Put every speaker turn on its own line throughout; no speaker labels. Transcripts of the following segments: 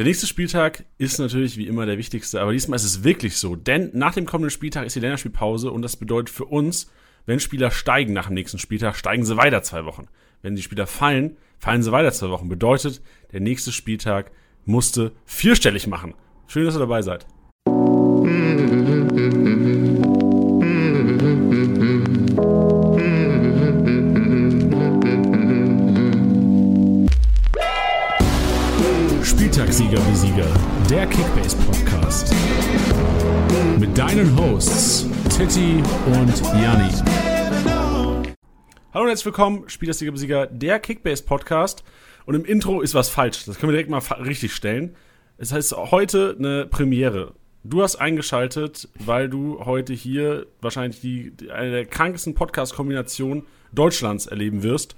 Der nächste Spieltag ist natürlich wie immer der wichtigste, aber diesmal ist es wirklich so, denn nach dem kommenden Spieltag ist die Länderspielpause und das bedeutet für uns, wenn Spieler steigen nach dem nächsten Spieltag, steigen sie weiter zwei Wochen. Wenn die Spieler fallen, fallen sie weiter zwei Wochen. Bedeutet, der nächste Spieltag musste vierstellig machen. Schön, dass ihr dabei seid.
Spieltagssieger wie Sieger, der Kickbase Podcast. Mit deinen Hosts Titti und Janni.
Hallo und herzlich willkommen, Spieltagssieger wie Sieger, der Kickbase Podcast. Und im Intro ist was falsch. Das können wir direkt mal richtig stellen. Es heißt heute eine Premiere. Du hast eingeschaltet, weil du heute hier wahrscheinlich die, die eine der krankesten Podcast-Kombinationen Deutschlands erleben wirst.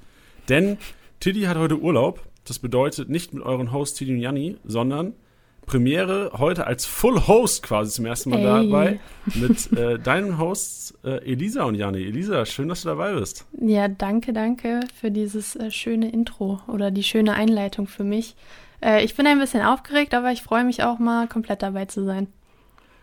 Denn Tiddy hat heute Urlaub. Das bedeutet nicht mit euren Hosts Tiddy und Janni, sondern Premiere heute als Full Host quasi zum ersten Mal
Ey.
dabei mit äh, deinen Hosts äh, Elisa und Janni. Elisa, schön, dass du dabei bist.
Ja, danke, danke für dieses äh, schöne Intro oder die schöne Einleitung für mich. Äh, ich bin ein bisschen aufgeregt, aber ich freue mich auch mal komplett dabei zu sein.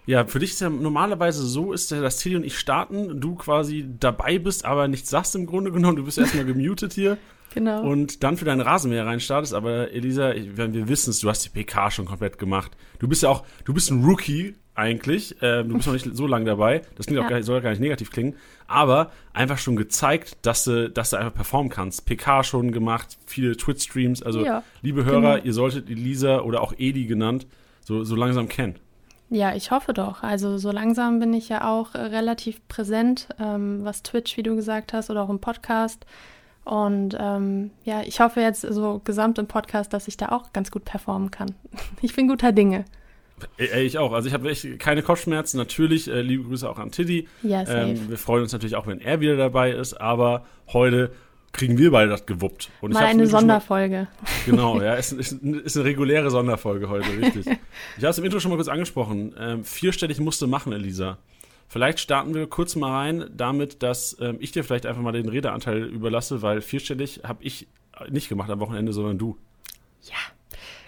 Ja, für dich ist ja normalerweise so, ist ja, dass Tilly und ich starten, du quasi dabei bist, aber nichts sagst im Grunde genommen. Du bist erstmal gemutet hier
Genau.
und dann für deinen Rasenmäher reinstartest. Aber Elisa, wir wissen es, du hast die PK schon komplett gemacht. Du bist ja auch, du bist ein Rookie eigentlich. Ähm, du bist noch nicht so lange dabei. Das klingt auch
Ja.
gar, nicht- soll gar nicht negativ klingen. Aber einfach schon gezeigt, dass du, dass du einfach performen kannst. PK schon gemacht, viele Twitch-Streams. Also,
Ja,
liebe Hörer,
genau.
ihr solltet Elisa oder auch Edi genannt, so, so langsam kennen.
Ja, ich hoffe doch. Also so langsam bin ich ja auch äh, relativ präsent, ähm, was Twitch, wie du gesagt hast, oder auch im Podcast. Und ähm, ja, ich hoffe jetzt so gesamt im Podcast, dass ich da auch ganz gut performen kann. Ich bin guter Dinge.
Ey, ey, ich auch. Also ich habe echt keine Kopfschmerzen. Natürlich, äh, liebe Grüße auch an Tiddy.
Ja, safe.
Ähm, wir freuen uns natürlich auch, wenn er wieder dabei ist. Aber heute kriegen wir beide das gewuppt. Und
mal eine Sonderfolge.
Genau, ja, ist, ist, ist eine reguläre Sonderfolge heute, richtig. ich habe es im Intro schon mal kurz angesprochen. Ähm, vierstellig musste machen, Elisa. Vielleicht starten wir kurz mal rein damit, dass ähm, ich dir vielleicht einfach mal den Redeanteil überlasse, weil vierstellig habe ich nicht gemacht am Wochenende, sondern du.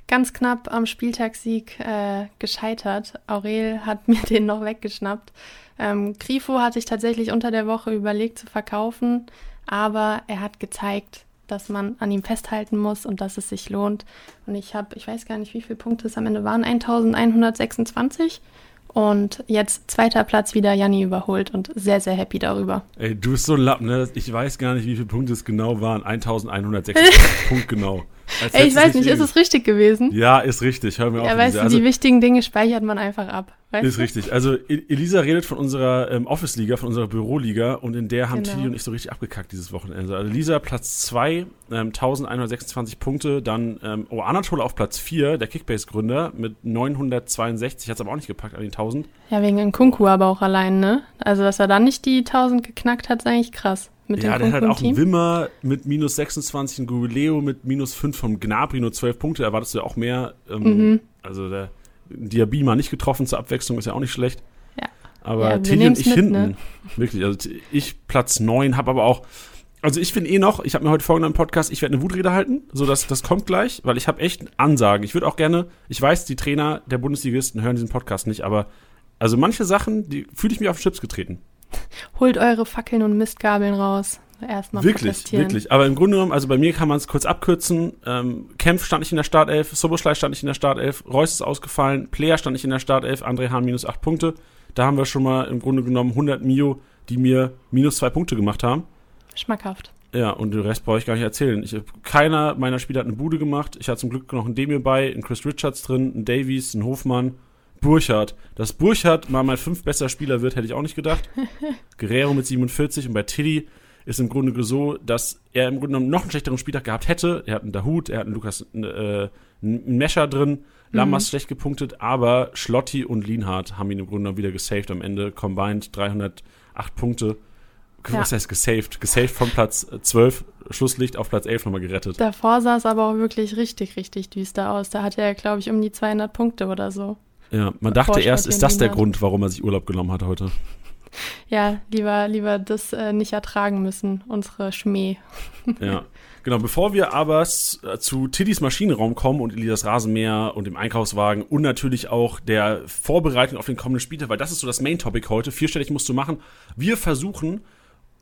ganz knapp am Spieltagssieg äh, gescheitert. Aurel hat mir den noch weggeschnappt. Ähm, Grifo hatte ich tatsächlich unter der Woche überlegt zu verkaufen, aber er hat gezeigt, dass man an ihm festhalten muss und dass es sich lohnt. Und ich habe, ich weiß gar nicht, wie viele Punkte es am Ende waren, 1126. Und jetzt zweiter Platz wieder Janni überholt und sehr, sehr happy darüber.
Ey, du bist so ein Lappen, ne? Ich weiß gar nicht, wie viele Punkte es genau waren. 1106 Punkt genau.
Ey, ich weiß nicht, ist es richtig gewesen?
Ja, ist richtig. Hör mir auf.
Ja, weißt du,
also,
die wichtigen Dinge speichert man einfach ab. Weißt
ist
du?
richtig. Also E- Elisa redet von unserer ähm, Office-Liga, von unserer Büroliga und in der haben
Genau.
Tilly und ich so richtig abgekackt dieses Wochenende. Also Elisa Platz 2, ähm, 1126 Punkte, dann ähm, oh, Anatole auf Platz 4, der Kickbase-Gründer mit 962, hat es aber auch nicht gepackt an die 1000.
Ja, wegen Nkunku aber auch allein, ne? Also, dass er dann nicht die 1000 geknackt hat, ist eigentlich krass. Mit
ja,
dem
der hat
Nkunku
auch einen. Wimmer mit minus 26, einen Gubeleo mit minus 5 vom Gnabry, nur 12 Punkte, erwartest du ja auch mehr. Ähm,
Mhm.
Also der Diaby nicht getroffen zur Abwechslung, ist ja auch nicht schlecht.
Ja.
Aber
Ja,
Tilly und ich
mit,
hinten.
ne?
Wirklich, also ich Platz 9, habe aber auch, also ich bin eh noch, ich habe mir heute vorgenommen im Podcast, ich werde eine Wutrede halten, so dass das kommt gleich, weil ich habe echt Ansagen. Ich würde auch gerne, ich weiß, die Trainer der Bundesligisten hören diesen Podcast nicht, aber also manche Sachen, die fühle ich mir auf den Chips getreten.
Holt eure Fackeln und Mistgabeln raus. Erstmal
Wirklich, wirklich. Aber im Grunde genommen, also bei mir kann man es kurz abkürzen. Ähm, Kempf stand nicht in der Startelf, Soboschlei stand nicht in der Startelf, Reus ist ausgefallen, Player stand nicht in der Startelf, André Hahn minus 8 Punkte. Da haben wir schon mal im Grunde genommen 100 Mio, die mir minus 2 Punkte gemacht haben.
Schmackhaft.
Ja, und den Rest brauche ich gar nicht erzählen. Ich, keiner meiner Spieler hat eine Bude gemacht. Ich hatte zum Glück noch einen Demir bei, einen Chris Richards drin, einen Davies, einen Hofmann, Burchardt. Dass Burchardt mal mein fünf bester Spieler wird, hätte ich auch nicht gedacht. Guerrero mit 47 und bei Tilly ist im Grunde so, dass er im Grunde genommen noch einen schlechteren Spieltag gehabt hätte. Er hat einen Dahut, er hat einen Lukas, äh, einen Mescher drin, Lammers schlecht gepunktet, aber Schlotti und Lienhardt haben ihn im Grunde genommen wieder gesaved am Ende. Combined 308 Punkte. Was
Ja.
heißt gesaved? Gesaved von Platz 12, Schlusslicht auf Platz 11 nochmal gerettet.
Davor sah es aber auch wirklich richtig, richtig düster aus. Da hatte er, glaube ich, um die 200 Punkte oder so.
Ja, man dachte erst, ist das der. Grund, warum er sich Urlaub genommen hat heute.
Ja, lieber, lieber das äh, nicht ertragen müssen, unsere Schmäh.
Ja. Genau, bevor wir aber äh, zu Tiddys Maschinenraum kommen und Elisas Rasenmäher und dem Einkaufswagen und natürlich auch der Vorbereitung auf den kommenden Spieltag, weil das ist so das Main-Topic heute, vierstellig musst du machen. Wir versuchen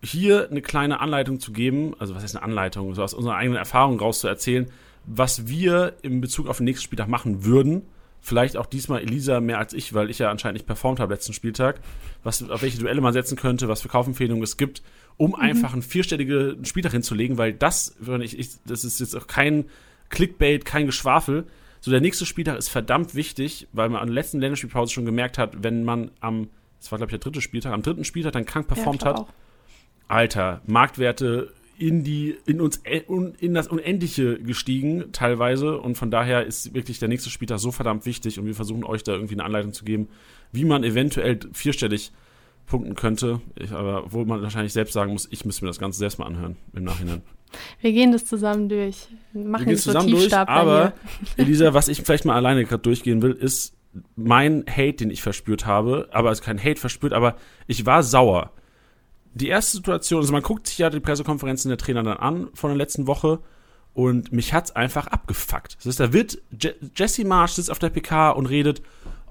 hier eine kleine Anleitung zu geben, also was heißt eine Anleitung, so aus unserer eigenen Erfahrung raus zu erzählen, was wir in Bezug auf den nächsten Spieltag machen würden. Vielleicht auch diesmal Elisa mehr als ich, weil ich ja anscheinend nicht performt habe letzten Spieltag. Was, auf welche Duelle man setzen könnte, was für Kaufempfehlungen es gibt um mhm. einfach einen vierstelligen Spieltag hinzulegen, weil das, ich, ich, das ist jetzt auch kein Clickbait, kein Geschwafel. So, der nächste Spieltag ist verdammt wichtig, weil man an der letzten Länderspielpause schon gemerkt hat, wenn man am, das war glaube ich der dritte Spieltag, am dritten Spieltag dann krank performt ja, hat. Auch. Alter, Marktwerte in die, in uns, in das Unendliche gestiegen, teilweise. Und von daher ist wirklich der nächste Spieltag so verdammt wichtig und wir versuchen euch da irgendwie eine Anleitung zu geben, wie man eventuell vierstellig punkten könnte. Ich, aber wo man wahrscheinlich selbst sagen muss, ich müsste mir das Ganze selbst mal anhören im Nachhinein.
Wir gehen das zusammen durch.
Machen Wir gehen zusammen so durch, aber Elisa, was ich vielleicht mal alleine gerade durchgehen will, ist mein Hate, den ich verspürt habe. Aber also kein Hate verspürt, aber ich war sauer. Die erste Situation, also man guckt sich ja die Pressekonferenzen der Trainer dann an von der letzten Woche und mich hat's einfach abgefuckt. Das ist, da wird Je Jesse Marsch sitzt auf der PK und redet,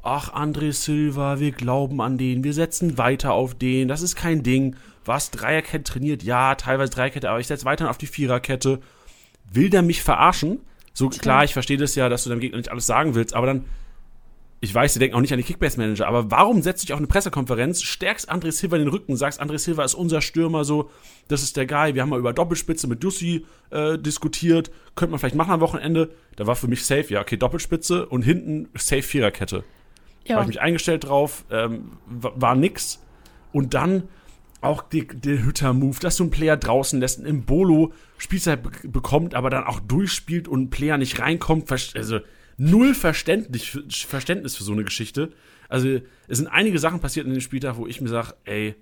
ach, André Silva, wir glauben an den, wir setzen weiter auf den, das ist kein Ding. Was, Dreierkette trainiert? Ja, teilweise Dreierkette, aber ich setze weiter auf die Viererkette. Will der mich verarschen? So, klar, ich verstehe das ja, dass du deinem Gegner nicht alles sagen willst, aber dann, ich weiß, sie denken auch nicht an den Kickbase-Manager, aber warum setzt du dich auf eine Pressekonferenz, stärkst André Silva in den Rücken, sagst, André Silva ist unser Stürmer, so, das ist der Guy, wir haben mal über Doppelspitze mit Dussi äh, diskutiert, könnte man vielleicht machen am Wochenende, da war für mich safe, ja, okay, Doppelspitze und hinten safe Viererkette. Ja. Habe ich mich eingestellt drauf, ähm, war nix. Und dann auch der Hütter-Move, dass du einen Player draußen lässt, im Bolo Spielzeit bekommt, aber dann auch durchspielt und ein Player nicht reinkommt. Also null Verständnis, Verständnis für so eine Geschichte. Also es sind einige Sachen passiert in dem Spieltag, wo ich mir sage, ey,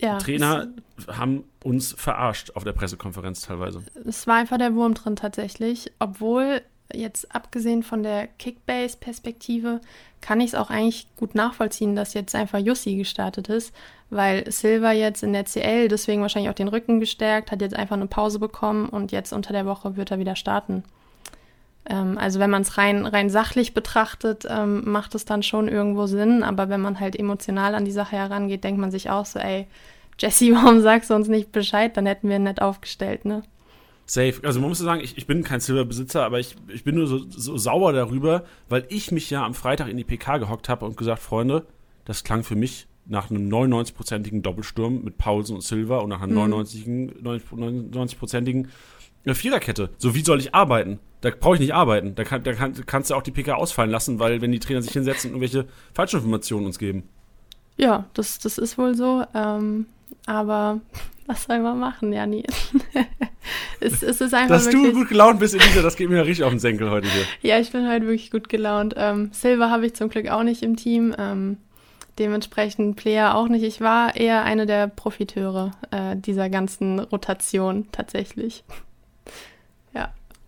ja, Trainer haben uns verarscht auf der Pressekonferenz teilweise.
Es war einfach der Wurm drin tatsächlich, obwohl jetzt abgesehen von der Kickbase-Perspektive kann ich es auch eigentlich gut nachvollziehen, dass jetzt einfach Jussi gestartet ist, weil Silva jetzt in der CL deswegen wahrscheinlich auch den Rücken gestärkt, hat jetzt einfach eine Pause bekommen und jetzt unter der Woche wird er wieder starten. Ähm, also wenn man es rein, rein sachlich betrachtet, ähm, macht es dann schon irgendwo Sinn, aber wenn man halt emotional an die Sache herangeht, denkt man sich auch so, ey, Jesse, warum sagst du uns nicht Bescheid? Dann hätten wir ihn nicht aufgestellt, ne?
Safe. Also man muss sagen, ich, ich bin kein Silberbesitzer, aber ich, ich bin nur so, so sauer darüber, weil ich mich ja am Freitag in die PK gehockt habe und gesagt, Freunde, das klang für mich nach einem 99-prozentigen Doppelsturm mit Paulsen und Silver und nach einer mhm. 99-prozentigen Viererkette. So, wie soll ich arbeiten? Da brauche ich nicht arbeiten. Da, kann, da kann, kannst du auch die PK ausfallen lassen, weil wenn die Trainer sich hinsetzen und irgendwelche Falschinformationen uns geben.
Ja, das, das ist wohl so. Ähm, aber was soll man machen, Jani? es, es ist einfach
Dass wirklich, du gut gelaunt bist, Elisa, das geht mir richtig auf den Senkel heute hier.
Ja, ich bin heute wirklich gut gelaunt. Ähm, Silver habe ich zum Glück auch nicht im Team. Ähm, dementsprechend Player auch nicht. Ich war eher eine der Profiteure äh, dieser ganzen Rotation tatsächlich.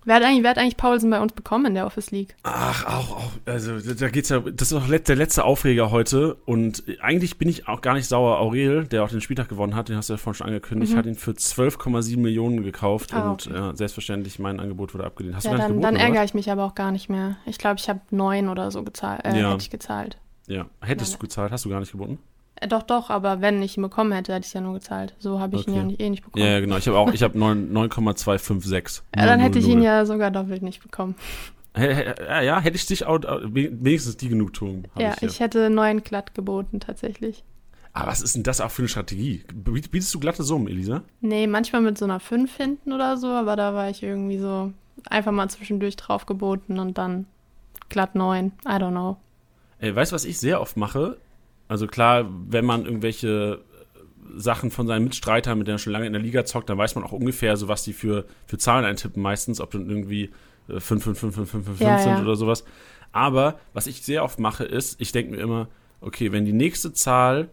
Wer hat eigentlich, wer hat eigentlich Paulsen bei uns bekommen in der Office League?
Ach, auch, auch also da geht's ja, das ist auch der letzte Aufreger heute und eigentlich bin ich auch gar nicht sauer. Aurel, der auch den Spieltag gewonnen hat, den hast du ja vorhin schon angekündigt, mhm. hat ihn für 12,7 Millionen gekauft ah, und okay. ja, selbstfalls mein Angebot wurde abgelehnt.
Hast ja, du dann, geboten, dann ärgere ich mich aber auch gar nicht mehr. Ich glaube, ich habe neun oder so gezahlt, äh, ja. hätte ich gezahlt.
Ja, hättest Nein. du gezahlt, hast du gar nicht geboten?
Äh, doch, doch, aber wenn ich ihn bekommen hätte, hätte ich es ja nur gezahlt. So habe ich okay. ihn ja nicht, eh nicht bekommen.
Ja, genau. Ich habe auch, ich habe 9,256.
Ja, dann hätte ich ihn ja sogar doppelt nicht bekommen.
Ja, hätte ich dich auch, wenigstens die Genugtuung.
Ja, ich, ich hätte neun glatt geboten, tatsächlich.
Aber was ist denn das auch für eine Strategie? Bietest du glatte Summen, Elisa?
Nee, manchmal mit so einer 5 hinten oder so, aber da war ich irgendwie so einfach mal zwischendurch drauf geboten und dann glatt 9. I don't know.
Ey, weißt du, was ich sehr oft mache? Also klar, wenn man irgendwelche Sachen von seinen Mitstreitern, mit denen er schon lange in der Liga zockt, dann weiß man auch ungefähr, so was die für, für Zahlen eintippen meistens, ob dann irgendwie 5, 5, 5, 5, 5, 5, 5 ja, sind ja. oder sowas. Aber was ich sehr oft mache, ist, ich denke mir immer, okay, wenn die nächste Zahl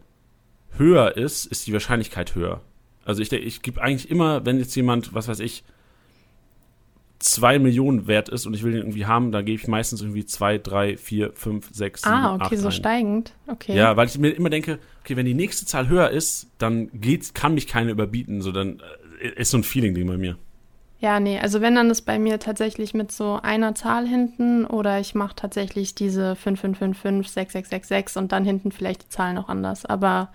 höher ist, ist die Wahrscheinlichkeit höher. Also ich denke, ich gebe eigentlich immer, wenn jetzt jemand, was weiß ich, zwei Millionen wert ist und ich will den irgendwie haben, da gebe ich meistens irgendwie zwei, drei, vier, fünf, sechs, sieben,
Ah, okay, so
ein.
steigend. Okay.
Ja, weil ich mir immer denke, okay, wenn die nächste Zahl höher ist, dann geht's, kann mich keine überbieten, so dann äh, ist so ein Feeling-Ding bei mir.
Ja, nee, also wenn dann ist bei mir tatsächlich mit so einer Zahl hinten oder ich mache tatsächlich diese 5555, 6666 und dann hinten vielleicht die Zahl noch anders. Aber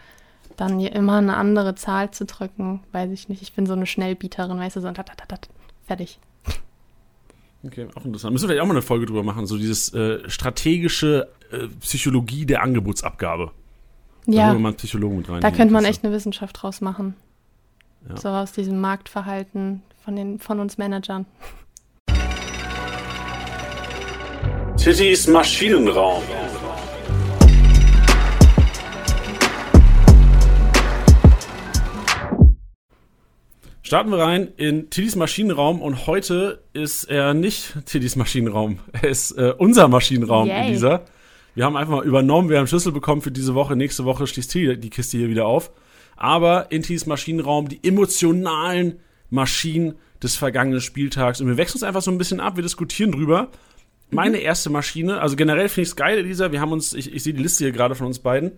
dann hier immer eine andere Zahl zu drücken, weiß ich nicht. Ich bin so eine Schnellbieterin, weißt du, so tat, tat, tat, tat, fertig.
Okay, auch interessant. Müssen wir vielleicht auch mal eine Folge drüber machen, so dieses äh, strategische äh, Psychologie der Angebotsabgabe. Da
Ja,
holen wir mal einen Psychologen mit rein.
da könnte man echt eine Wissenschaft draus machen.
Ja.
So aus diesem Marktverhalten von, den, von uns Managern.
Tittys Maschinenraum. Starten wir rein in Tittys Maschinenraum und heute ist er nicht Tittys Maschinenraum. Er ist äh, unser Maschinenraum
Yay.
dieser. Wir haben einfach mal übernommen, wir haben Schlüssel bekommen für diese Woche. Nächste Woche schließt Tilly die Kiste hier wieder auf. Aber in Tittys Maschinenraum die emotionalen Maschinen des vergangenen Spieltags. Und wir wechseln uns einfach so ein bisschen ab, wir diskutieren drüber. Meine erste Maschine, also generell finde ich es geil, Elisa. Wir haben uns, ich, ich sehe die Liste hier gerade von uns beiden.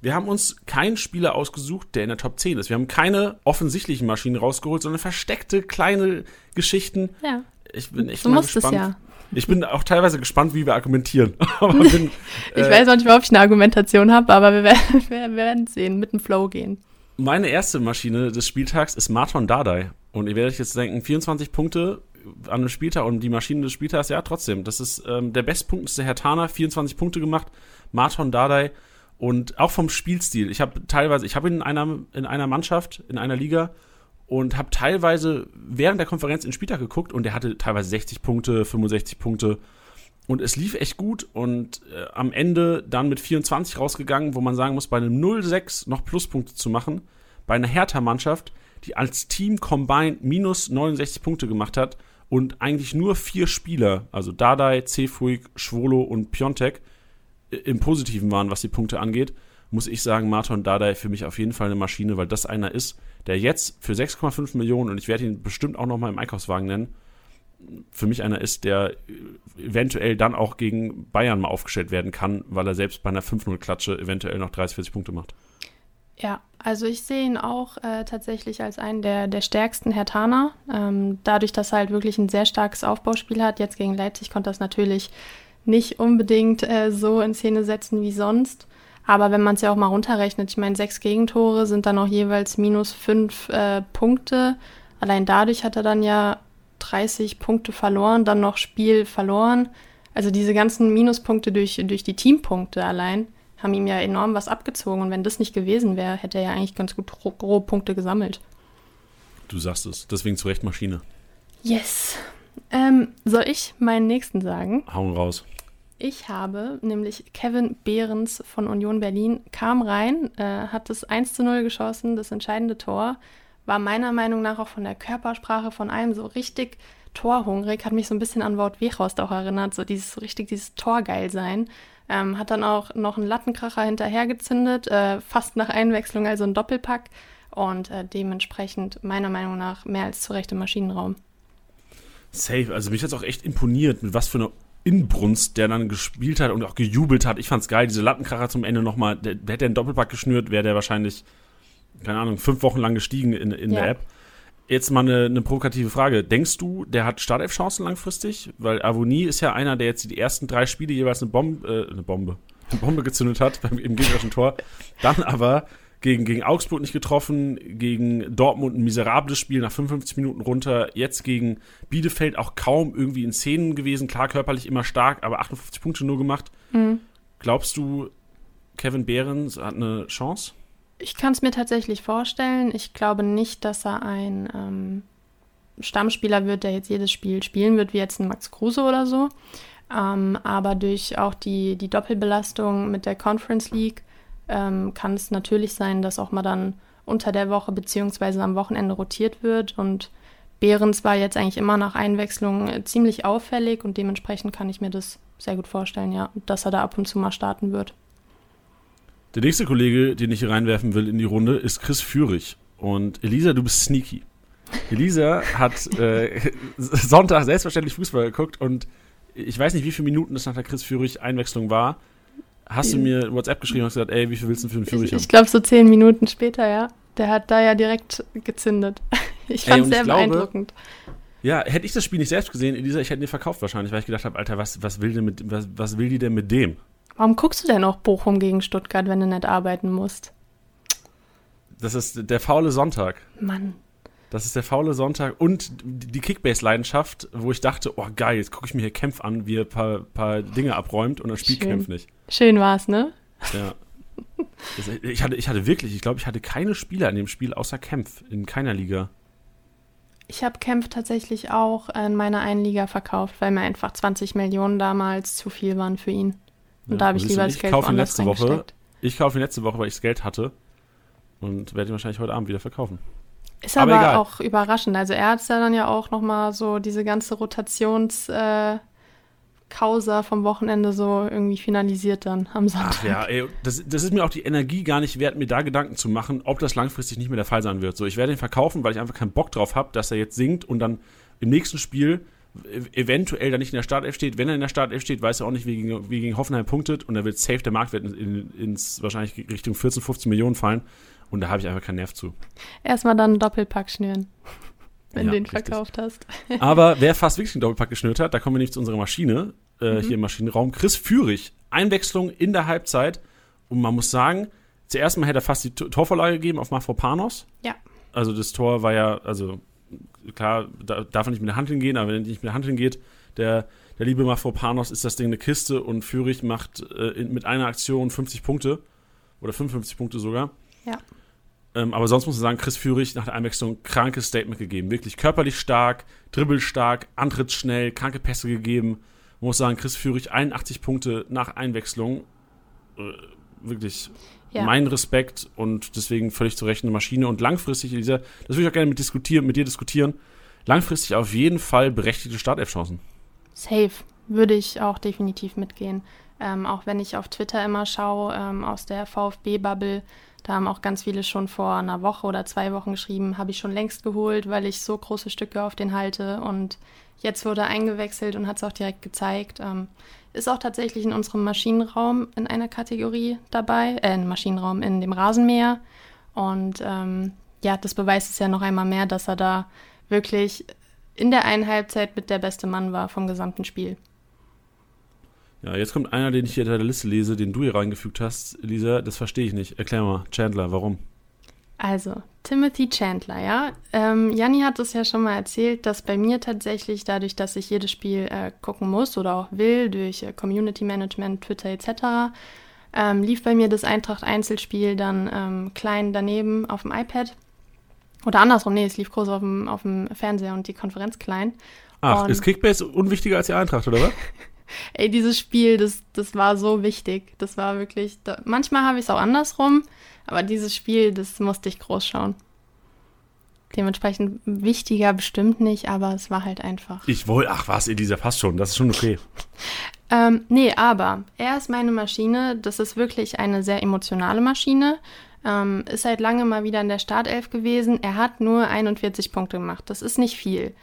Wir haben uns keinen Spieler ausgesucht, der in der Top 10 ist. Wir haben keine offensichtlichen Maschinen rausgeholt, sondern versteckte kleine Geschichten.
Ja,
Ich bin echt
du
mal
musst es
gespannt.
ja.
Ich bin auch teilweise gespannt, wie wir argumentieren. aber bin,
Ich
äh,
weiß auch nicht ob ich eine Argumentation habe, aber wir werden, wir werden sehen, mit dem Flow gehen.
Meine erste Maschine des Spieltags ist Marton Dardai. Und ihr werdet jetzt denken, 24 Punkte an einem Spieltag und die Maschine des Spieltags, ja, trotzdem. Das ist ähm, der bestpunkteste Herr Tana, 24 Punkte gemacht. Marton Dardai. Und auch vom Spielstil. Ich habe teilweise, ich habe ihn in einer, in einer Mannschaft, in einer Liga und habe teilweise während der Konferenz in den Spieltag geguckt und er hatte teilweise 60 Punkte, 65 Punkte. Und es lief echt gut und äh, am Ende dann mit 24 rausgegangen, wo man sagen muss, bei einem 0-6 noch Pluspunkte zu machen, bei einer Hertha-Mannschaft, die als Team combined minus 69 Punkte gemacht hat und eigentlich nur vier Spieler, also Dardai, Cefuig, Schwolo und Piontek, im Positiven waren, was die Punkte angeht, muss ich sagen, Marton Dardai für mich auf jeden Fall eine Maschine, weil das einer ist, der jetzt für 6,5 Millionen, und ich werde ihn bestimmt auch nochmal im Einkaufswagen nennen, für mich einer ist, der eventuell dann auch gegen Bayern mal aufgestellt werden kann, weil er selbst bei einer 5-0-Klatsche eventuell noch 30, 40 Punkte macht.
Ja, also ich sehe ihn auch äh, tatsächlich als einen der, der stärksten Hertaner. Ähm, dadurch, dass er halt wirklich ein sehr starkes Aufbauspiel hat. Jetzt gegen Leipzig konnte das natürlich nicht unbedingt äh, so in Szene setzen wie sonst. Aber wenn man es ja auch mal runterrechnet, ich meine, sechs Gegentore sind dann auch jeweils minus fünf äh, Punkte. Allein dadurch hat er dann ja 30 Punkte verloren, dann noch Spiel verloren. Also diese ganzen Minuspunkte durch, durch die Teampunkte allein haben ihm ja enorm was abgezogen. Und wenn das nicht gewesen wäre, hätte er ja eigentlich ganz gut gro- grob Punkte gesammelt.
Du sagst es, deswegen zu Recht Maschine.
Yes. Ähm, soll ich meinen nächsten sagen?
Hauen raus.
Ich habe nämlich Kevin Behrens von Union Berlin, kam rein, äh, hat das 1 zu 0 geschossen, das entscheidende Tor, war meiner Meinung nach auch von der Körpersprache von einem so richtig torhungrig, hat mich so ein bisschen an Wout Weghorst auch erinnert, so dieses richtig dieses Torgeil sein. Ähm, hat dann auch noch einen Lattenkracher hinterhergezündet, äh, fast nach Einwechslung, also ein Doppelpack und äh, dementsprechend meiner Meinung nach mehr als zu Recht im Maschinenraum.
Safe, also mich hat es auch echt imponiert, mit was für einer Inbrunst der dann gespielt hat und auch gejubelt hat. Ich fand's geil, diese Lattenkracher zum Ende nochmal, der, der hätte einen Doppelpack geschnürt, wäre der wahrscheinlich, keine Ahnung, fünf Wochen lang gestiegen in, in
Ja.
der App. Jetzt mal eine, eine provokative Frage. Denkst du, der hat Startelf-Chancen langfristig? Weil Avonie ist ja einer, der jetzt die ersten drei Spiele jeweils eine Bombe, äh, eine Bombe, eine Bombe gezündet hat beim, im gegnerischen Tor. Dann aber gegen, gegen Augsburg nicht getroffen, gegen Dortmund ein miserables Spiel nach 55 Minuten runter, jetzt gegen Bielefeld auch kaum irgendwie in Szenen gewesen, klar körperlich immer stark, aber 58 Punkte nur gemacht.
Mhm.
Glaubst du, Kevin Behrens hat eine Chance?
Ich kann es mir tatsächlich vorstellen. Ich glaube nicht, dass er ein ähm, Stammspieler wird, der jetzt jedes Spiel spielen wird, wie jetzt ein Max Kruse oder so. Ähm, aber durch auch die, die Doppelbelastung mit der Conference League ähm, kann es natürlich sein, dass auch mal dann unter der Woche beziehungsweise am Wochenende rotiert wird. Und Behrens war jetzt eigentlich immer nach Einwechslung äh, ziemlich auffällig und dementsprechend kann ich mir das sehr gut vorstellen, ja, dass er da ab und zu mal starten wird.
Der nächste Kollege, den ich hier reinwerfen will in die Runde, ist Chris Führig. Und Elisa, du bist sneaky. Elisa hat äh, Sonntag selbstverständlich Fußball geguckt und ich weiß nicht, wie viele Minuten das nach der Chris Führig Einwechslung war. Hast du mir WhatsApp geschrieben und gesagt, ey, wie viel willst du für den Führig
haben? Ich, ich glaube, so zehn Minuten später, ja. Der hat da ja direkt gezündet. Ich fand es sehr beeindruckend.
Ja, hätte ich das Spiel nicht selbst gesehen, Elisa, ich hätte ihn verkauft wahrscheinlich, weil ich gedacht habe, Alter, was, was, will denn mit, was, was will die denn mit dem?
Warum guckst du denn auch Bochum gegen Stuttgart, wenn du nicht arbeiten musst?
Das ist der faule Sonntag.
Mann.
Das ist der faule Sonntag und die Kickbase-Leidenschaft, wo ich dachte, oh geil, jetzt gucke ich mir hier Kämpf an, wie er ein paar, paar Dinge abräumt und das Spiel Schön. Kämpf nicht.
Schön war's, ne?
Ja. Ich, hatte, ich hatte wirklich, ich glaube, ich hatte keine Spieler in dem Spiel außer Kämpf in keiner Liga.
Ich habe Kämpf tatsächlich auch in meiner einen Liga verkauft, weil mir einfach 20 Millionen damals zu viel waren für ihn. Und ja, da habe ich lieber das Geld woanders
letzte Woche. Ich kaufe ihn letzte Woche, weil ich das Geld hatte und werde ihn wahrscheinlich heute Abend wieder verkaufen.
Ist aber, aber auch überraschend. Also er hat ja dann ja auch nochmal so diese ganze Rotations äh, Causa vom Wochenende so irgendwie finalisiert dann am Sonntag.
Ach ja, ey, das, das ist mir auch die Energie gar nicht wert, mir da Gedanken zu machen, ob das langfristig nicht mehr der Fall sein wird. So, ich werde ihn verkaufen, weil ich einfach keinen Bock drauf habe, dass er jetzt singt und dann im nächsten Spiel eventuell da nicht in der Startelf steht. Wenn er in der Startelf steht, weiß er auch nicht, wie gegen, wie gegen Hoffenheim punktet und da wird safe der Marktwert in, in, ins wahrscheinlich Richtung 14, 15 Millionen fallen. Und da habe ich einfach keinen Nerv zu.
Erstmal dann einen Doppelpack schnüren, wenn ja, du den richtig. verkauft hast.
Aber wer fast wirklich einen Doppelpack geschnürt hat, da kommen wir nicht zu unserer Maschine, äh, mhm. hier im Maschinenraum. Chris Führig, Einwechslung in der Halbzeit. Und man muss sagen, zuerst mal hätte er fast die Torvorlage gegeben auf Mafropanos.
Ja.
Also das Tor war ja, also klar, da darf er nicht mit der Hand hingehen, aber wenn er nicht mit der Hand hingeht, der, der liebe Mafropanos ist das Ding eine Kiste und Führig macht äh, in, mit einer Aktion 50 Punkte oder 55 Punkte sogar.
Ja.
Ähm, aber sonst muss man sagen, Chris Führig nach der Einwechslung krankes Statement gegeben. Wirklich körperlich stark, dribbelstark, antrittsschnell, kranke Pässe gegeben. Man muss sagen, Chris Führig 81 Punkte nach Einwechslung. Äh, wirklich ja. mein Respekt und deswegen völlig zu Recht eine Maschine. Und langfristig, Elisa, das würde ich auch gerne mit, diskutieren, mit dir diskutieren, langfristig auf jeden Fall berechtigte Startelf-Chancen.
Safe, würde ich auch definitiv mitgehen. Ähm, auch wenn ich auf Twitter immer schaue, ähm, aus der VfB-Bubble, da haben auch ganz viele schon vor einer Woche oder zwei Wochen geschrieben, habe ich schon längst geholt, weil ich so große Stücke auf den halte. Und jetzt wurde eingewechselt und hat es auch direkt gezeigt. Ähm, ist auch tatsächlich in unserem Maschinenraum in einer Kategorie dabei, äh, im Maschinenraum in dem Rasenmäher. Und ähm, ja, das beweist es ja noch einmal mehr, dass er da wirklich in der einen Halbzeit mit der beste Mann war vom gesamten Spiel.
Ja, jetzt kommt einer, den ich hier in der Liste lese, den du hier reingefügt hast, Lisa. Das verstehe ich nicht. Erklär mal, Chandler, warum?
Also, Timothy Chandler, ja. Ähm, Janni hat es ja schon mal erzählt, dass bei mir tatsächlich dadurch, dass ich jedes Spiel äh, gucken muss oder auch will, durch äh, Community Management, Twitter etc., ähm, lief bei mir das Eintracht-Einzelspiel dann ähm, klein daneben auf dem iPad. Oder andersrum, nee, es lief groß auf dem, auf dem Fernseher und die Konferenz klein.
Ach, und ist Kickbase unwichtiger als die Eintracht, oder was?
Ey, dieses Spiel, das, das war so wichtig. Das war wirklich. Da, manchmal habe ich es auch andersrum, aber dieses Spiel, das musste ich groß schauen. Dementsprechend wichtiger bestimmt nicht, aber es war halt einfach.
Ich wollte, ach was, Elisa, passt schon, das ist schon okay.
ähm, nee, aber er ist meine Maschine. Das ist wirklich eine sehr emotionale Maschine. Ähm, ist seit langem mal wieder in der Startelf gewesen. Er hat nur 41 Punkte gemacht. Das ist nicht viel.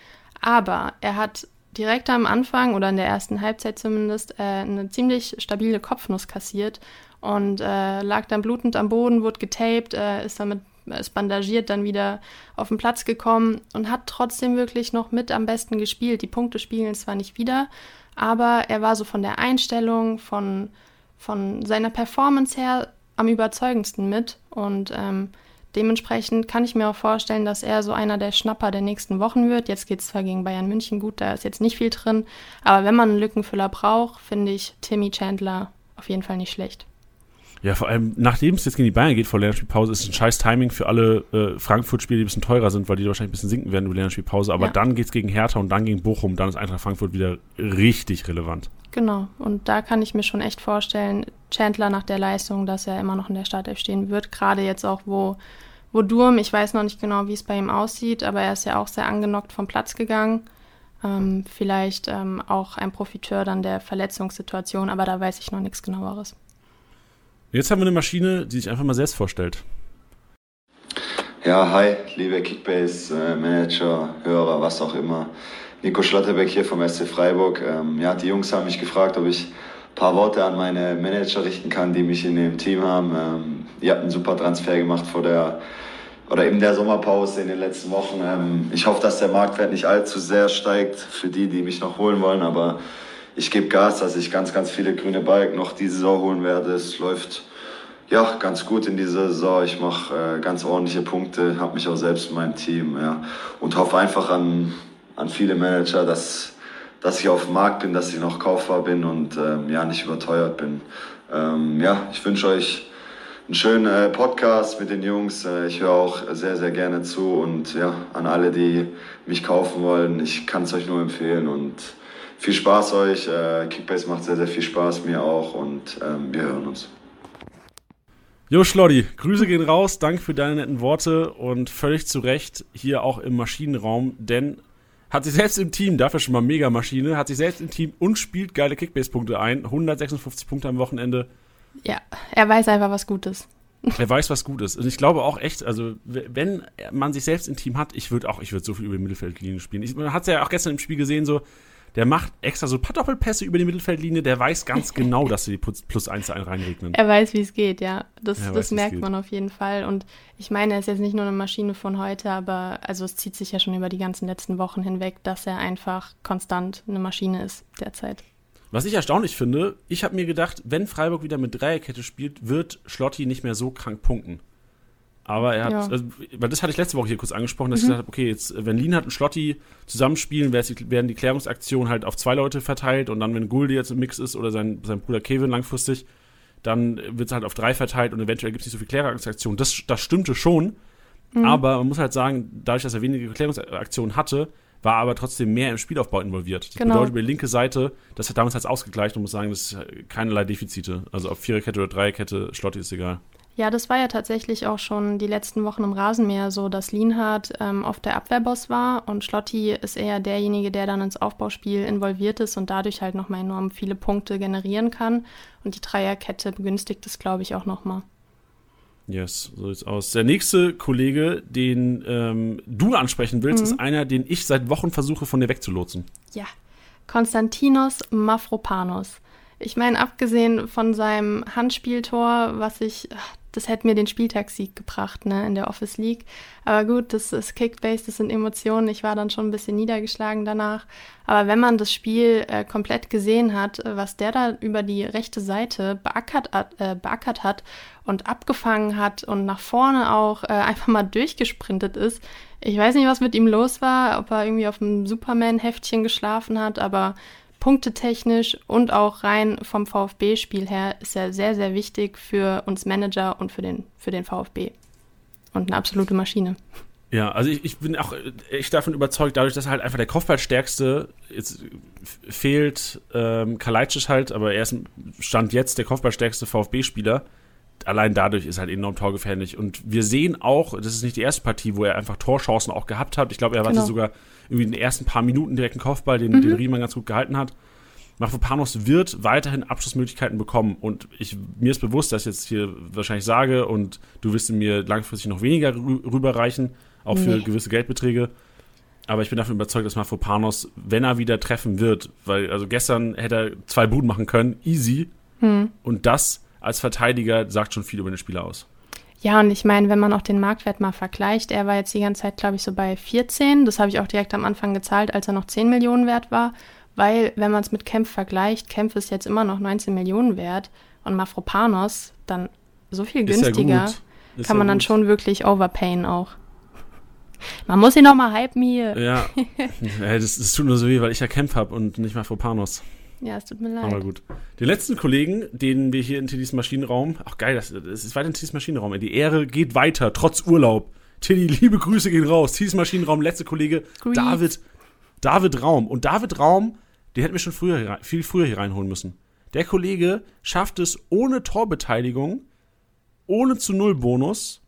Aber er hat direkt am Anfang oder in der ersten Halbzeit zumindest äh, eine ziemlich stabile Kopfnuss kassiert und äh, lag dann blutend am Boden, wurde getaped, äh, ist damit ist bandagiert dann wieder auf den Platz gekommen und hat trotzdem wirklich noch mit am besten gespielt. Die Punkte spielen zwar nicht wieder, aber er war so von der Einstellung, von, von seiner Performance her am überzeugendsten mit und ähm, Dementsprechend kann ich mir auch vorstellen, dass er so einer der Schnapper der nächsten Wochen wird. Jetzt geht es zwar gegen Bayern München gut, da ist jetzt nicht viel drin, aber wenn man einen Lückenfüller braucht, finde ich Timmy Chandler auf jeden Fall nicht schlecht.
Ja, vor allem, nachdem es jetzt gegen die Bayern geht vor Länderspielpause, ist es ein scheiß Timing für alle äh, Frankfurt-Spiele, die ein bisschen teurer sind, weil die wahrscheinlich ein bisschen sinken werden über Länderspielpause. Aber ja. dann geht es gegen Hertha und dann gegen Bochum, dann ist Eintracht Frankfurt wieder richtig relevant.
Genau, und da kann ich mir schon echt vorstellen, Chandler nach der Leistung, dass er immer noch in der Startelf stehen wird. Gerade jetzt auch, wo, wo Durm, ich weiß noch nicht genau, wie es bei ihm aussieht, aber er ist ja auch sehr angenockt vom Platz gegangen. Ähm, vielleicht ähm, auch ein Profiteur dann der Verletzungssituation, aber da weiß ich noch nichts genaueres.
Jetzt haben wir eine Maschine, die sich einfach mal selbst vorstellt.
Ja, hi, liebe Kickbase-Manager, Hörer, was auch immer. Nico Schlotterbeck hier vom SC Freiburg. Ähm, ja, die Jungs haben mich gefragt, ob ich ein paar Worte an meine Manager richten kann, die mich in dem Team haben. Ähm, ihr habt einen super Transfer gemacht vor der oder in der Sommerpause in den letzten Wochen. Ähm, ich hoffe, dass der Marktwert nicht allzu sehr steigt für die, die mich noch holen wollen, aber ich gebe Gas, dass ich ganz, ganz viele grüne Balken noch diese Saison holen werde. Es läuft ja ganz gut in dieser Saison. Ich mache äh, ganz ordentliche Punkte, habe mich auch selbst in meinem Team ja, und hoffe einfach an, an viele Manager, dass, dass ich auf dem Markt bin, dass ich noch kaufbar bin und ähm, ja, nicht überteuert bin. Ähm, ja, ich wünsche euch einen schönen äh, Podcast mit den Jungs. Äh, ich höre auch sehr, sehr gerne zu und ja, an alle, die mich kaufen wollen, ich kann es euch nur empfehlen und viel Spaß euch. Äh, Kickbase macht sehr, sehr viel Spaß, mir auch und ähm, wir hören uns.
Jo, Schlotti, Grüße gehen raus, danke für deine netten Worte und völlig zu Recht hier auch im Maschinenraum, denn hat sich selbst im Team, dafür schon mal mega Maschine, hat sich selbst im Team und spielt geile Kickbase-Punkte ein. 156 Punkte am Wochenende.
Ja, er weiß einfach was Gutes.
Er weiß, was gut ist. Und ich glaube auch echt, also wenn man sich selbst im Team hat, ich würde auch, ich würde so viel über die Mittelfeldlinie spielen. Ich, man hat es ja auch gestern im Spiel gesehen, so, der macht extra so ein paar Doppelpässe über die Mittelfeldlinie, der weiß ganz genau, dass sie die Plus 1 reinregnen.
Er weiß, wie es geht, ja. Das, das weiß, merkt man auf jeden Fall. Und ich meine, er ist jetzt nicht nur eine Maschine von heute, aber also es zieht sich ja schon über die ganzen letzten Wochen hinweg, dass er einfach konstant eine Maschine ist derzeit.
Was ich erstaunlich finde, ich habe mir gedacht, wenn Freiburg wieder mit Dreierkette spielt, wird Schlotti nicht mehr so krank punkten. Aber er hat, ja. also, weil das hatte ich letzte Woche hier kurz angesprochen, dass mhm. ich gesagt habe, okay, jetzt, wenn Lienhardt und Schlotti zusammenspielen, werden die Klärungsaktionen halt auf zwei Leute verteilt und dann, wenn Gulde jetzt im Mix ist oder sein, sein Bruder Kevin langfristig, dann wird es halt auf drei verteilt und eventuell gibt es nicht so viel Klärungsaktionen. Das, das stimmte schon, mhm. aber man muss halt sagen, dadurch, dass er wenige Klärungsaktionen hatte, war aber trotzdem mehr im Spielaufbau involviert. Das genau. bedeutet, über die linke Seite, das hat damals halt ausgegleicht und muss sagen, das ist keinerlei Defizite. Also auf Viererkette oder Dreierkette, Schlotti ist egal.
Ja, das war ja tatsächlich auch schon die letzten Wochen im Rasenmäher so, dass Lienhardt ähm, oft der Abwehrboss war und Schlotti ist eher derjenige, der dann ins Aufbauspiel involviert ist und dadurch halt nochmal enorm viele Punkte generieren kann. Und die Dreierkette begünstigt es, glaube ich, auch nochmal.
Yes, so sieht's aus. Der nächste Kollege, den ähm, du ansprechen willst, mhm. ist einer, den ich seit Wochen versuche, von dir wegzulotsen.
Ja, Konstantinos Mafropanos. Ich meine, abgesehen von seinem Handspieltor, was ich, das hätte mir den Spieltagssieg gebracht, ne, in der Office League. Aber gut, das ist Kickbase, das sind Emotionen. Ich war dann schon ein bisschen niedergeschlagen danach. Aber wenn man das Spiel äh, komplett gesehen hat, was der da über die rechte Seite beackert, äh, beackert hat und abgefangen hat und nach vorne auch äh, einfach mal durchgesprintet ist, ich weiß nicht, was mit ihm los war, ob er irgendwie auf dem Superman-Heftchen geschlafen hat, aber punktetechnisch und auch rein vom VfB-Spiel her ist er sehr, sehr wichtig für uns Manager und für den, für den VfB. Und eine absolute Maschine.
Ja, also ich, ich bin auch echt davon überzeugt, dadurch, dass er halt einfach der Kopfballstärkste jetzt fehlt, ähm, Kalajdzic halt, aber er ist Stand jetzt der Kopfballstärkste VfB-Spieler. Allein dadurch ist er halt enorm torgefährlich. Und wir sehen auch, das ist nicht die erste Partie, wo er einfach Torchancen auch gehabt hat. Ich glaube, er genau. hatte sogar irgendwie in den ersten paar Minuten direkt einen Kopfball, den, mhm. den Riemann ganz gut gehalten hat. Mafropanos wird weiterhin Abschlussmöglichkeiten bekommen und ich, mir ist bewusst, dass ich jetzt hier wahrscheinlich sage und du wirst mir langfristig noch weniger rüberreichen, auch für nee. gewisse Geldbeträge. Aber ich bin davon überzeugt, dass Mafropanos, wenn er wieder treffen wird, weil also gestern hätte er zwei Buden machen können, easy. Hm. Und das als Verteidiger sagt schon viel über den Spieler aus.
Ja, und ich meine, wenn man auch den Marktwert mal vergleicht, er war jetzt die ganze Zeit, glaube ich, so bei 14. Das habe ich auch direkt am Anfang gezahlt, als er noch 10 Millionen wert war. Weil, wenn man es mit Kempf vergleicht, Kempf ist jetzt immer noch 19 Millionen wert und Mafropanos dann so viel günstiger, kann man dann schon wirklich overpayen auch. Man muss ihn noch mal hypen hier.
Ja, ja das, das, tut nur so weh, weil ich ja Kempf habe und nicht Mafropanos.
Ja, es tut mir leid.
Aber gut. Den letzten Kollegen, den wir hier in Tiddys Maschinenraum, ach geil, das, das ist weiter in Tiddys Maschinenraum. Die Ehre geht weiter, trotz Urlaub. Tiddy, liebe Grüße gehen raus. Tiddys Maschinenraum, letzte Kollege, Grief. David, David Raum. Und David Raum, den hätten wir schon früher, viel früher hier reinholen müssen. Der Kollege schafft es ohne Torbeteiligung, ohne zu Null Bonus,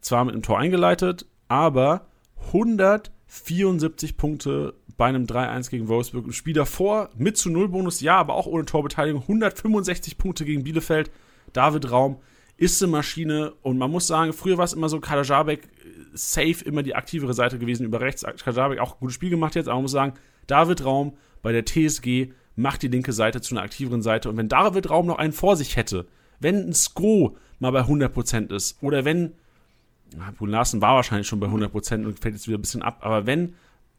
zwar mit einem Tor eingeleitet, aber 174 Punkte bei einem 3-1 gegen Wolfsburg. Im Spiel davor mit zu Null Bonus, ja, aber auch ohne Torbeteiligung. 165 Punkte gegen Bielefeld. David Raum ist eine Maschine und man muss sagen, früher war es immer so, Kadajabek äh, safe immer die aktivere Seite gewesen über rechts. Kadajabek auch ein gutes Spiel gemacht jetzt, aber man muss sagen, David Raum bei der TSG macht die linke Seite zu einer aktiveren Seite und wenn David Raum noch einen vor sich hätte, wenn ein Sko mal bei 100% ist oder wenn, Brun Larsen war wahrscheinlich schon bei 100% und fällt jetzt wieder ein bisschen ab, aber wenn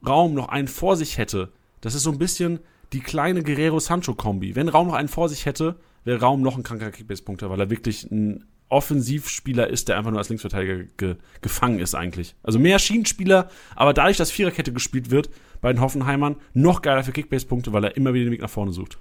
Raum noch einen vor sich hätte, das ist so ein bisschen die kleine Guerrero-Sancho-Kombi. Wenn Raum noch einen vor sich hätte, wäre Raum noch ein kranker Kickbase-Punkter, weil er wirklich ein Offensivspieler ist, der einfach nur als Linksverteidiger ge gefangen ist eigentlich. Also mehr Schienenspieler, aber dadurch, dass Viererkette gespielt wird bei den Hoffenheimern, noch geiler für Kickbase-Punkte, weil er immer wieder den Weg nach vorne sucht.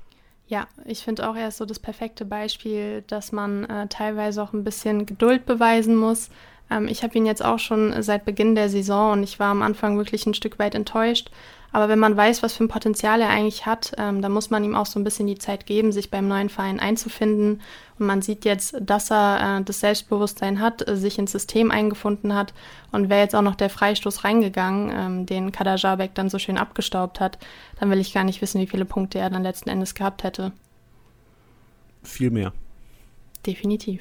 Ja, ich finde auch, er ist so das perfekte Beispiel, dass man äh, teilweise auch ein bisschen Geduld beweisen muss. Ähm, ich habe ihn jetzt auch schon seit Beginn der Saison und ich war am Anfang wirklich ein Stück weit enttäuscht. Aber wenn man weiß, was für ein Potenzial er eigentlich hat, ähm, dann muss man ihm auch so ein bisschen die Zeit geben, sich beim neuen Verein einzufinden. Und man sieht jetzt, dass er äh, das Selbstbewusstsein hat, äh, sich ins System eingefunden hat. Und wäre jetzt auch noch der Freistoß reingegangen, ähm, den Kadajabek dann so schön abgestaubt hat, dann will ich gar nicht wissen, wie viele Punkte er dann letzten Endes gehabt hätte.
Viel mehr.
Definitiv.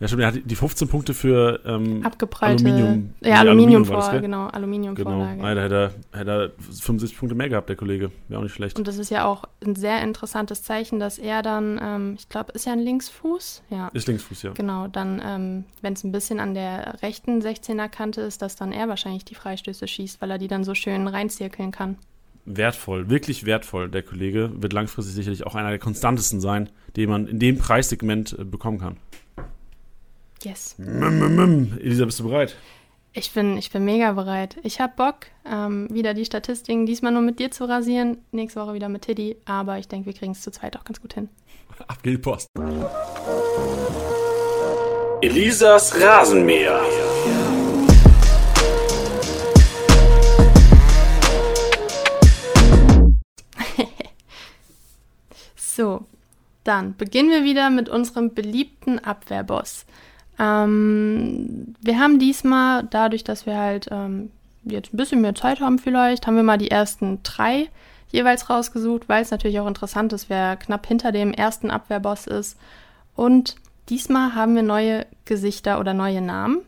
Ja, stimmt, er hat die 15 Punkte für ähm,
Abgeprallte,
Aluminium.
ja, Aluminium, vor,
das, gell?
genau, Aluminiumvorlage.
Genau. Ah, da hätte er, hätte er 75 Punkte mehr gehabt, der Kollege. Wäre auch nicht schlecht.
Und das ist ja auch ein sehr interessantes Zeichen, dass er dann, ähm, ich glaube, ist ja ein Linksfuß? Ja.
Ist Linksfuß, ja.
Genau, dann, ähm, wenn es ein bisschen an der rechten 16er Kante ist, dass dann er wahrscheinlich die Freistöße schießt, weil er die dann so schön reinzirkeln kann.
Wertvoll, wirklich wertvoll, der Kollege. Wird langfristig sicherlich auch einer der konstantesten sein, den man in dem Preissegment äh, bekommen kann.
Yes.
Mim, mim, mim. Elisa, bist du bereit?
Ich bin, ich bin mega bereit. Ich habe Bock, ähm, wieder die Statistiken diesmal nur mit dir zu rasieren. Nächste Woche wieder mit Tiddy. Aber ich denke, wir kriegen es zu zweit auch ganz gut hin.
Ab geht die Post.
Elisas Rasenmäher.
So, dann beginnen wir wieder mit unserem beliebten Abwehrboss. Ähm, wir haben diesmal, dadurch, dass wir halt ähm, jetzt ein bisschen mehr Zeit haben vielleicht, haben wir mal die ersten drei jeweils rausgesucht, weil es natürlich auch interessant ist, wer knapp hinter dem ersten Abwehrboss ist. Und diesmal haben wir neue Gesichter oder neue Namen,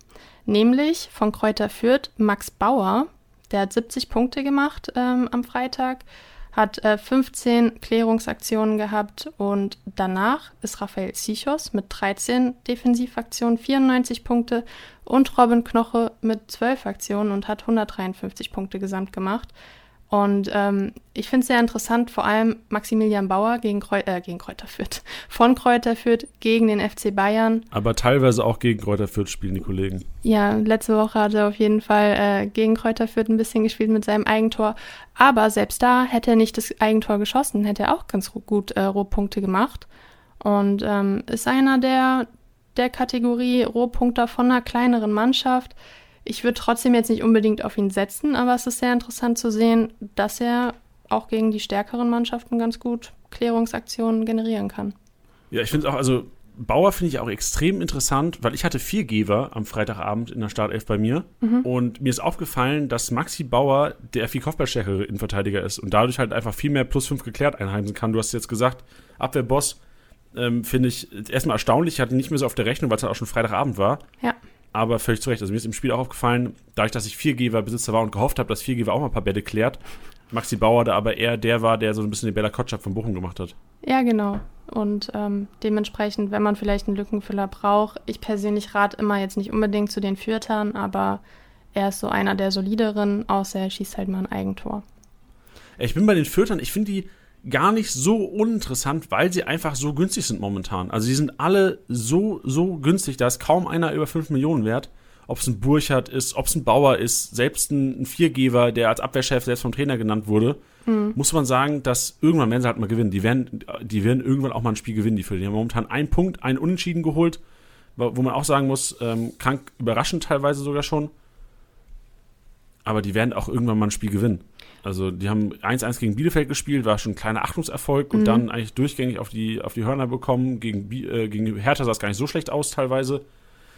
nämlich von Kräuter Fürth Max Bauer, der hat 70 Punkte gemacht ähm, am Freitag hat äh, 15 Klärungsaktionen gehabt und danach ist Raphael Sichos mit 13 Defensivaktionen, 94 Punkte und Robin Knoche mit 12 Aktionen und hat 153 Punkte gesamt gemacht. Und ähm, ich finde es sehr interessant, vor allem Maximilian Bauer gegen, Kreu äh, gegen Kräuter Fürth, von Kräuter Fürth gegen den FC Bayern.
Aber teilweise auch gegen Kräuter Fürth spielen die Kollegen.
Ja, letzte Woche hat er auf jeden Fall äh, gegen Kräuter Fürth ein bisschen gespielt mit seinem Eigentor. Aber selbst da hätte er nicht das Eigentor geschossen, hätte er auch ganz gut äh, Rohpunkte gemacht. Und ähm, ist einer der, der Kategorie Rohpunkter von einer kleineren Mannschaft ich würde trotzdem jetzt nicht unbedingt auf ihn setzen, aber es ist sehr interessant zu sehen, dass er auch gegen die stärkeren Mannschaften ganz gut Klärungsaktionen generieren kann.
Ja, ich finde auch, also Bauer finde ich auch extrem interessant, weil ich hatte vier Geber am Freitagabend in der Startelf bei mir mhm. und mir ist aufgefallen, dass Maxi Bauer der viel kopfballstärkere Innenverteidiger ist und dadurch halt einfach viel mehr plus fünf geklärt einheimsen kann. Du hast jetzt gesagt, Abwehrboss ähm, finde ich erstmal erstaunlich, ich hatte nicht mehr so auf der Rechnung, weil es halt auch schon Freitagabend war.
Ja
aber völlig zu Recht. Also mir ist im Spiel auch aufgefallen, dadurch, dass ich 4Geber-Besitzer war und gehofft habe, dass 4Geber auch mal ein paar Bälle klärt, Maxi Bauer da aber eher der war, der so ein bisschen den Bella Kotschap von Bochum gemacht hat.
Ja, genau. Und ähm, dementsprechend, wenn man vielleicht einen Lückenfüller braucht, ich persönlich rate immer jetzt nicht unbedingt zu den Fürtern, aber er ist so einer der solideren, außer er schießt halt mal ein Eigentor.
Ich bin bei den Fürtern, ich finde die gar nicht so uninteressant, weil sie einfach so günstig sind momentan. Also sie sind alle so, so günstig, da ist kaum einer über 5 Millionen wert. Ob es ein Burchardt ist, ob es ein Bauer ist, selbst ein, ein Viergeber, der als Abwehrchef selbst vom Trainer genannt wurde, mhm. muss man sagen, dass irgendwann werden sie halt mal gewinnen. Die werden, die werden irgendwann auch mal ein Spiel gewinnen, die Fürth. Die haben momentan einen Punkt, einen Unentschieden geholt, wo man auch sagen muss, ähm, krank überraschend teilweise sogar schon. Aber die werden auch irgendwann mal ein Spiel gewinnen. Also die haben 1-1 gegen Bielefeld gespielt, war schon ein kleiner Achtungserfolg und mhm. dann eigentlich durchgängig auf die, auf die Hörner bekommen. Gegen, äh, gegen Hertha sah es gar nicht so schlecht aus teilweise.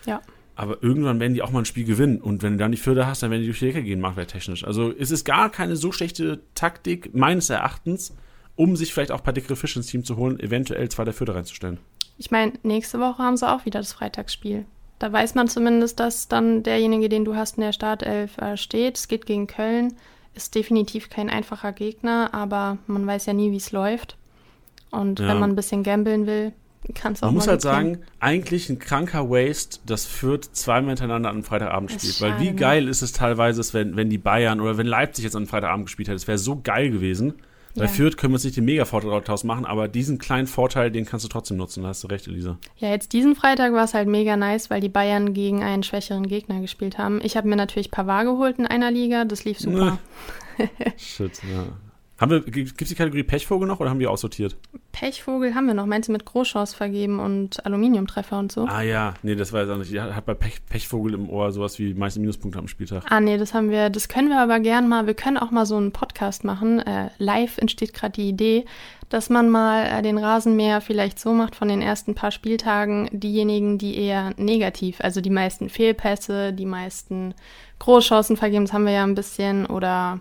Ja.
Aber irgendwann werden die auch mal ein Spiel gewinnen. Und wenn du dann die Förder hast, dann werden die durch die Decke gehen, marktwerttechnisch. Also es ist gar keine so schlechte Taktik, meines Erachtens, um sich vielleicht auch ein paar dickere Fische ins Team zu holen, eventuell zwei der Förder reinzustellen.
Ich meine, nächste Woche haben sie auch wieder das Freitagsspiel. Da weiß man zumindest, dass dann derjenige, den du hast in der Startelf äh, steht. Es geht gegen Köln. Ist definitiv kein einfacher Gegner, aber man weiß ja nie, wie es läuft. Und ja. wenn man ein bisschen gambeln will, kann es auch
Man muss halt sagen, eigentlich ein kranker Waste, das führt zweimal hintereinander an einem Freitagabend spielt. Weil wie ne? geil ist es teilweise, wenn, wenn die Bayern oder wenn Leipzig jetzt an einem Freitagabend gespielt hätte. Es wäre so geil gewesen. Bei ja. Fürth können wir uns nicht den Mega-Vorteil daraus machen, aber diesen kleinen Vorteil, den kannst du trotzdem nutzen. Da hast du recht, Elisa.
Ja, jetzt diesen Freitag war es halt mega nice, weil die Bayern gegen einen schwächeren Gegner gespielt haben. Ich habe mir natürlich Pavard geholt in einer Liga, das lief super.
Shit, ja. Haben wir, gibt es die Kategorie Pechvogel noch oder haben wir aussortiert?
Pechvogel haben wir noch. Meinst du mit Großchance vergeben und Aluminiumtreffer und so?
Ah ja, nee, das war jetzt auch nicht. Ich hat bei Pech, Pechvogel im Ohr sowas wie meiste Minuspunkte am Spieltag.
Ah nee, das haben wir, das können wir aber gern mal. Wir können auch mal so einen Podcast machen. Äh, live entsteht gerade die Idee, dass man mal äh, den Rasenmäher vielleicht so macht von den ersten paar Spieltagen, diejenigen, die eher negativ, also die meisten Fehlpässe, die meisten Großchancen vergeben, das haben wir ja ein bisschen, oder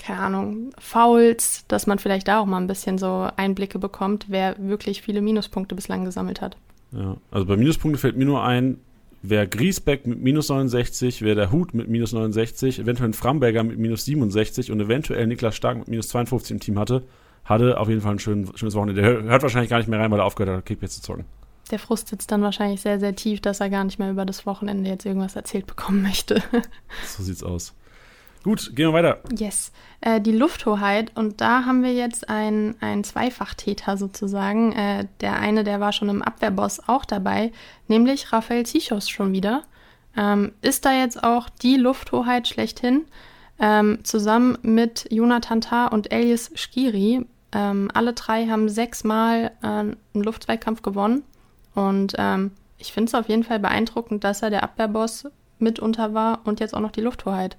keine Ahnung, Fouls, dass man vielleicht da auch mal ein bisschen so Einblicke bekommt, wer wirklich viele Minuspunkte bislang gesammelt hat.
Ja, also bei Minuspunkte fällt mir nur ein, wer Griesbeck mit minus 69, wer der Hut mit minus 69, eventuell ein Framberger mit minus 67 und eventuell Niklas Stark mit minus 52 im Team hatte, hatte auf jeden Fall ein schön, schönes Wochenende. Der hört wahrscheinlich gar nicht mehr rein, weil er aufgehört hat, Kickbase zu zocken.
Der Frust sitzt dann wahrscheinlich sehr, sehr tief, dass er gar nicht mehr über das Wochenende jetzt irgendwas erzählt bekommen möchte.
so sieht's aus. Gut, gehen wir weiter.
Yes. Äh, die Lufthoheit. Und da haben wir jetzt einen, Zweifachtäter sozusagen. Äh, der eine, der war schon im Abwehrboss auch dabei, nämlich Raphael Zichos schon wieder. Ähm, ist da jetzt auch die Lufthoheit schlechthin? Ähm, zusammen mit Jonathan Tah und Elias Skiri. Ähm, alle drei haben sechsmal äh, einen Luftzweikampf gewonnen. Und ähm, ich finde es auf jeden Fall beeindruckend, dass er der Abwehrboss mitunter war und jetzt auch noch die Lufthoheit.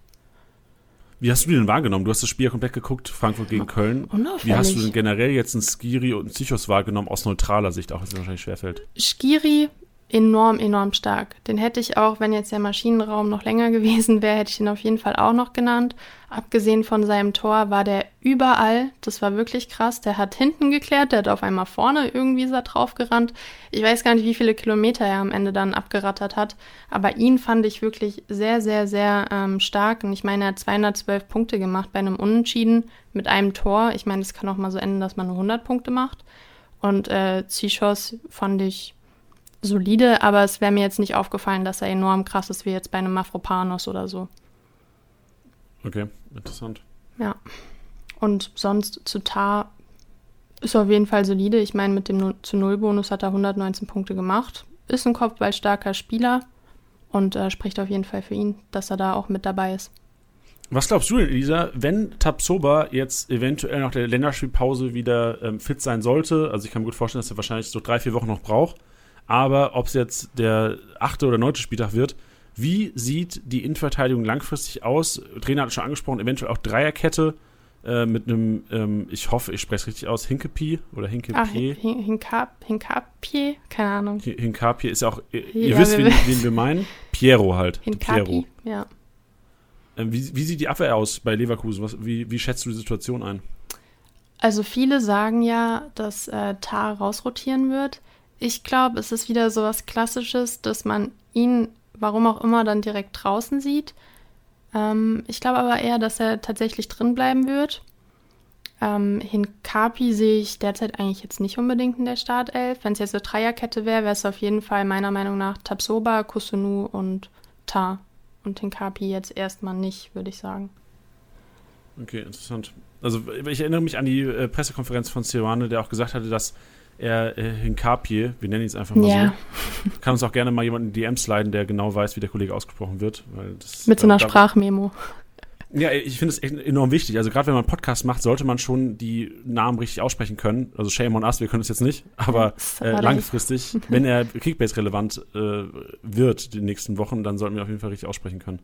Wie hast du den wahrgenommen? Du hast das Spiel ja komplett geguckt, Frankfurt gegen Köln. Unauffällig. Wie hast du denn generell jetzt einen Skiri und einen Psychos wahrgenommen, aus neutraler Sicht, auch wenn es wahrscheinlich schwerfällt?
Skiri enorm, enorm stark. Den hätte ich auch, wenn jetzt der Maschinenraum noch länger gewesen wäre, hätte ich ihn auf jeden Fall auch noch genannt. Abgesehen von seinem Tor war der überall. Das war wirklich krass. Der hat hinten geklärt, der hat auf einmal vorne irgendwie so drauf gerannt. Ich weiß gar nicht, wie viele Kilometer er am Ende dann abgerattert hat. Aber ihn fand ich wirklich sehr, sehr, sehr ähm, stark. Und ich meine, er hat 212 Punkte gemacht bei einem Unentschieden mit einem Tor. Ich meine, es kann auch mal so enden, dass man nur 100 Punkte macht. Und äh, Zichos fand ich solide, aber es wäre mir jetzt nicht aufgefallen, dass er enorm krass ist, wie jetzt bei einem Mafropanos oder so.
Okay, interessant.
Ja. Und sonst zu Tar ist auf jeden Fall solide. Ich meine, mit dem 0 zu 0 Bonus hat er 119 Punkte gemacht. Ist ein kopfballstarker Spieler und äh, spricht auf jeden Fall für ihn, dass er da auch mit dabei ist.
Was glaubst du denn, Elisa, wenn Tabsoba jetzt eventuell nach der Länderspielpause wieder ähm, fit sein sollte? Also ich kann mir gut vorstellen, dass er wahrscheinlich so drei, vier Wochen noch braucht. Aber ob es jetzt der achte oder neunte Spieltag wird, wie sieht die Innenverteidigung langfristig aus? Trainer hat schon angesprochen, eventuell auch Dreierkette äh, mit einem, ähm, ich hoffe, ich spreche es richtig aus, Hinkepi oder Hinkepie. Ah,
Hin Hinkap, Hinkapie? Keine Ahnung.
Hinkapie ist ja auch, ihr, ja, wisst, wen, wen, wir meinen. Piero halt.
Hinkapi, Piero. ja.
Ähm, wie, wie, sieht die Abwehr aus bei Leverkusen? Was, wie, wie schätzt du die Situation ein?
Also viele sagen ja, dass äh, Tar rausrotieren wird. Ich glaube, es ist wieder so was Klassisches, dass man ihn, warum auch immer, dann direkt draußen sieht. Ähm, ich glaube aber eher, dass er tatsächlich drin bleiben wird. Ähm, Hinkapi sehe ich derzeit eigentlich jetzt nicht unbedingt in der Startelf. Wenn es jetzt eine Dreierkette wäre, wäre es auf jeden Fall meiner Meinung nach Tabsoba, Kusunu und Ta. Und Hinkapi jetzt erstmal nicht, würde ich sagen.
Okay, interessant. Also ich erinnere mich an die äh, Pressekonferenz von Ceruane, der auch gesagt hatte, dass er äh, Hinkapie, wir nennen ihn es einfach mal ja. so. Kann uns auch gerne mal jemand in die DMs leiten, der genau weiß, wie der Kollege ausgesprochen wird.
Das, Mit so einer Sprachmemo.
Ja, ich finde es enorm wichtig. Also gerade wenn man einen Podcast macht, sollte man schon die Namen richtig aussprechen können. Also shame on us, wir können es jetzt nicht. Aber äh, langfristig, wenn er Kickbase-relevant äh, wird die nächsten Wochen, dann sollten wir auf jeden Fall richtig aussprechen können.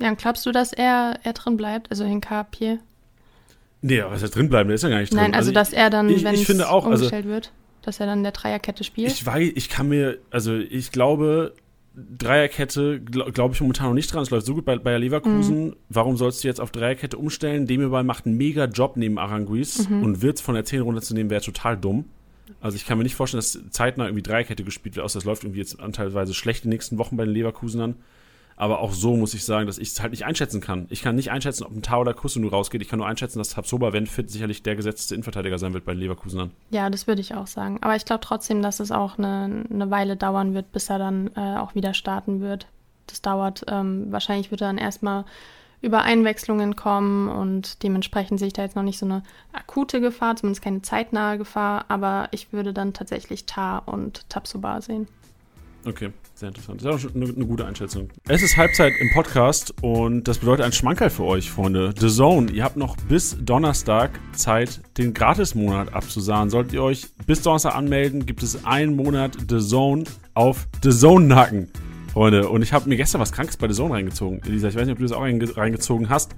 Ja, und glaubst du, dass er, er drin bleibt, also Hinkapie?
Nee, aber was er drin bleiben, der ist ja gar nicht drin.
Nein, also, also dass er dann,
ich, wenn es also
umgestellt also, wird dass er dann der Dreierkette spielt?
Ich weiß, ich kann mir, also ich glaube, Dreierkette glaube glaub ich momentan noch nicht dran. Es läuft so gut bei Bayer Leverkusen. Mhm. Warum sollst du jetzt auf Dreierkette umstellen? Demirball macht einen mega Job neben Aranguiz mhm. und wird von der 10 runter zu nehmen, wäre total dumm. Also ich kann mir nicht vorstellen, dass zeitnah irgendwie Dreikette gespielt wird, außer das läuft irgendwie jetzt anteilweise schlecht die nächsten Wochen bei den Leverkusenern. Aber auch so muss ich sagen, dass ich es halt nicht einschätzen kann. Ich kann nicht einschätzen, ob ein Tau oder Kusunu rausgeht. Ich kann nur einschätzen, dass Tabsoba, wenn fit, sicherlich der gesetzte Innenverteidiger sein wird bei den Leverkusenern.
Ja, das würde ich auch sagen. Aber ich glaube trotzdem, dass es auch eine, eine Weile dauern wird, bis er dann äh, auch wieder starten wird. Das dauert. Ähm, wahrscheinlich wird er dann erstmal über Einwechslungen kommen und dementsprechend sehe ich da jetzt noch nicht so eine akute Gefahr, zumindest keine zeitnahe Gefahr, aber ich würde dann tatsächlich Tar und Tabsoba sehen.
Okay, sehr interessant. Das ist auch eine, eine, gute Einschätzung. Es ist Halbzeit im Podcast und das bedeutet ein Schmankerl für euch, Freunde. The Zone, ihr habt noch bis Donnerstag Zeit, den Gratis-Monat abzusagen. Solltet ihr euch bis Donnerstag anmelden, gibt es einen Monat The Zone auf The Zone-Nacken. Freunde, und ich habe mir gestern was Krankes bei The Zone reingezogen. Elisa, ich weiß nicht, ob du das auch reingezogen hast.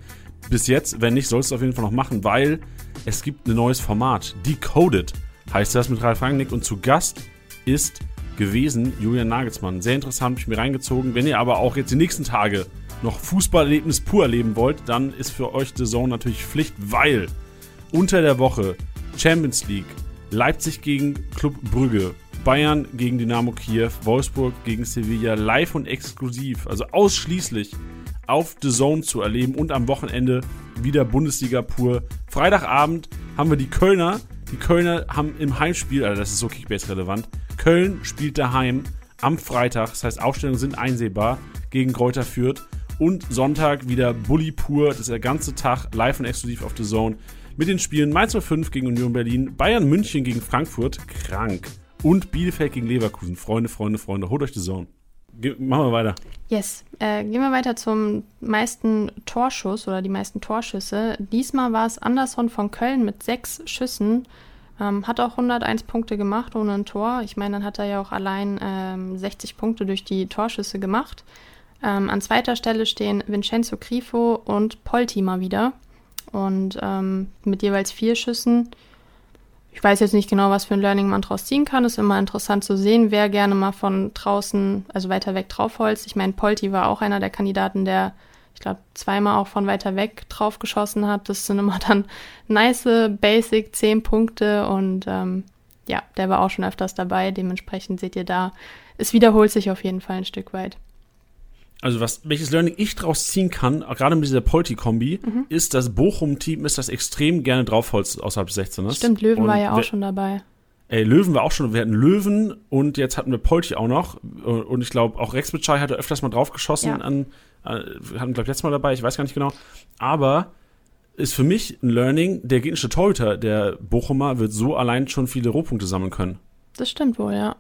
Bis jetzt, wenn nicht, sollst du es auf jeden Fall noch machen, weil es gibt ein neues Format. Decoded heißt das mit Ralf Rangnick und zu Gast ist gewesen Julian Nagelsmann. Sehr interessant, habe ich mir reingezogen. Wenn ihr aber auch jetzt die nächsten Tage noch Fußballerlebnis pur erleben wollt, dann ist für euch The Zone natürlich Pflicht, weil unter der Woche Champions League, Leipzig gegen Club Brügge, Bayern gegen Dynamo Kiew, Wolfsburg gegen Sevilla live und exklusiv, also ausschließlich auf The Zone zu erleben und am Wochenende wieder Bundesliga pur. Freitagabend haben wir die Kölner. Die Kölner haben im Heimspiel, also das ist so Kickbase relevant, Köln spielt daheim am Freitag. Das heißt, Aufstellungen sind einsehbar gegen Kräuter Fürth. Und Sonntag wieder Bully pur. Das ist der ganze Tag live und exklusiv auf The Zone. Mit den Spielen Mainz 05 gegen Union Berlin, Bayern München gegen Frankfurt, krank. Und Bielefeld gegen Leverkusen. Freunde, Freunde, Freunde, holt euch The Zone. Machen wir weiter.
Yes. Äh, gehen wir weiter zum meisten Torschuss oder die meisten Torschüsse. Diesmal war es Anderson von Köln mit sechs Schüssen. Ähm, hat auch 101 Punkte gemacht ohne ein Tor. Ich meine, dann hat er ja auch allein ähm, 60 Punkte durch die Torschüsse gemacht. Ähm, an zweiter Stelle stehen Vincenzo Grifo und Polti mal wieder. Und ähm, mit jeweils vier Schüssen. Ich weiß jetzt nicht genau, was für ein Learning man draus ziehen kann. Ist immer interessant zu sehen, wer gerne mal von draußen, also weiter weg draufholzt. Ich meine, Polti war auch einer der Kandidaten, der ich glaube, zweimal auch von weiter weg drauf geschossen hat. Das sind immer dann nice, basic 10 Punkte und ähm, ja, der war auch schon öfters dabei. Dementsprechend seht ihr da, es wiederholt sich auf jeden Fall ein Stück weit.
Also was, welches Learning ich draus ziehen kann, gerade mit dieser Polti-Kombi, mhm. ist, dass Bochum-Team ist das extrem gerne draufholzt außerhalb des 16ers.
Stimmt, Löwen und war ja auch schon dabei.
Ey, Löwen war auch schon, wir hatten Löwen und jetzt hatten wir Polti auch noch. Und ich glaube, auch Rex Bitschei hatte öfters mal draufgeschossen ja. an, äh, wir hatten, glaube ich, letztes Mal dabei, ich weiß gar nicht genau. Aber ist für mich ein Learning, der gegnerische Torhüter, der Bochumer, wird so allein schon viele Rohpunkte sammeln können.
Das stimmt wohl, ja.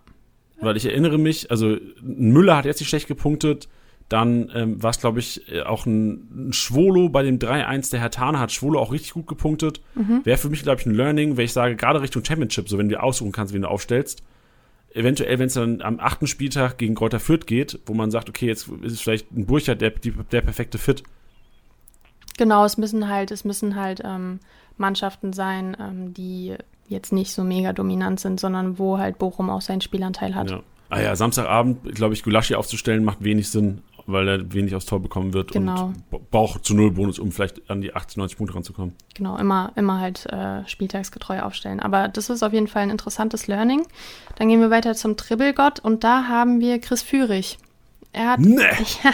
Weil ich erinnere mich, also Müller hat jetzt nicht schlecht gepunktet, dann ähm, war es, glaube ich, äh, auch ein, ein Schwolo bei dem 3-1. Der Herr Tane hat Schwolo auch richtig gut gepunktet. Mhm. Wäre für mich, glaube ich, ein Learning, wenn ich sage, gerade Richtung Championship, so wenn du aussuchen kannst, wen du aufstellst, eventuell, wenn es dann am achten Spieltag gegen Kräuter Fürth geht, wo man sagt, okay, jetzt ist es vielleicht ein Burchard der, der perfekte Fit.
Genau, es müssen halt, es müssen halt ähm, Mannschaften sein, ähm, die jetzt nicht so mega dominant sind, sondern wo halt Bochum auch seinen Spielanteil hat.
Ja. Ah ja, Samstagabend, glaube ich, Gulaschi aufzustellen, macht wenig Sinn, weil er wenig aufs Tor bekommen wird
genau.
und braucht zu null Bonus, um vielleicht an die 80, 90 Punkte ranzukommen.
Genau, immer, immer halt äh, spieltagsgetreu aufstellen. Aber das ist auf jeden Fall ein interessantes Learning. Dann gehen wir weiter zum Tribbelgott und da haben wir Chris Führig. Er hat, nee. ja,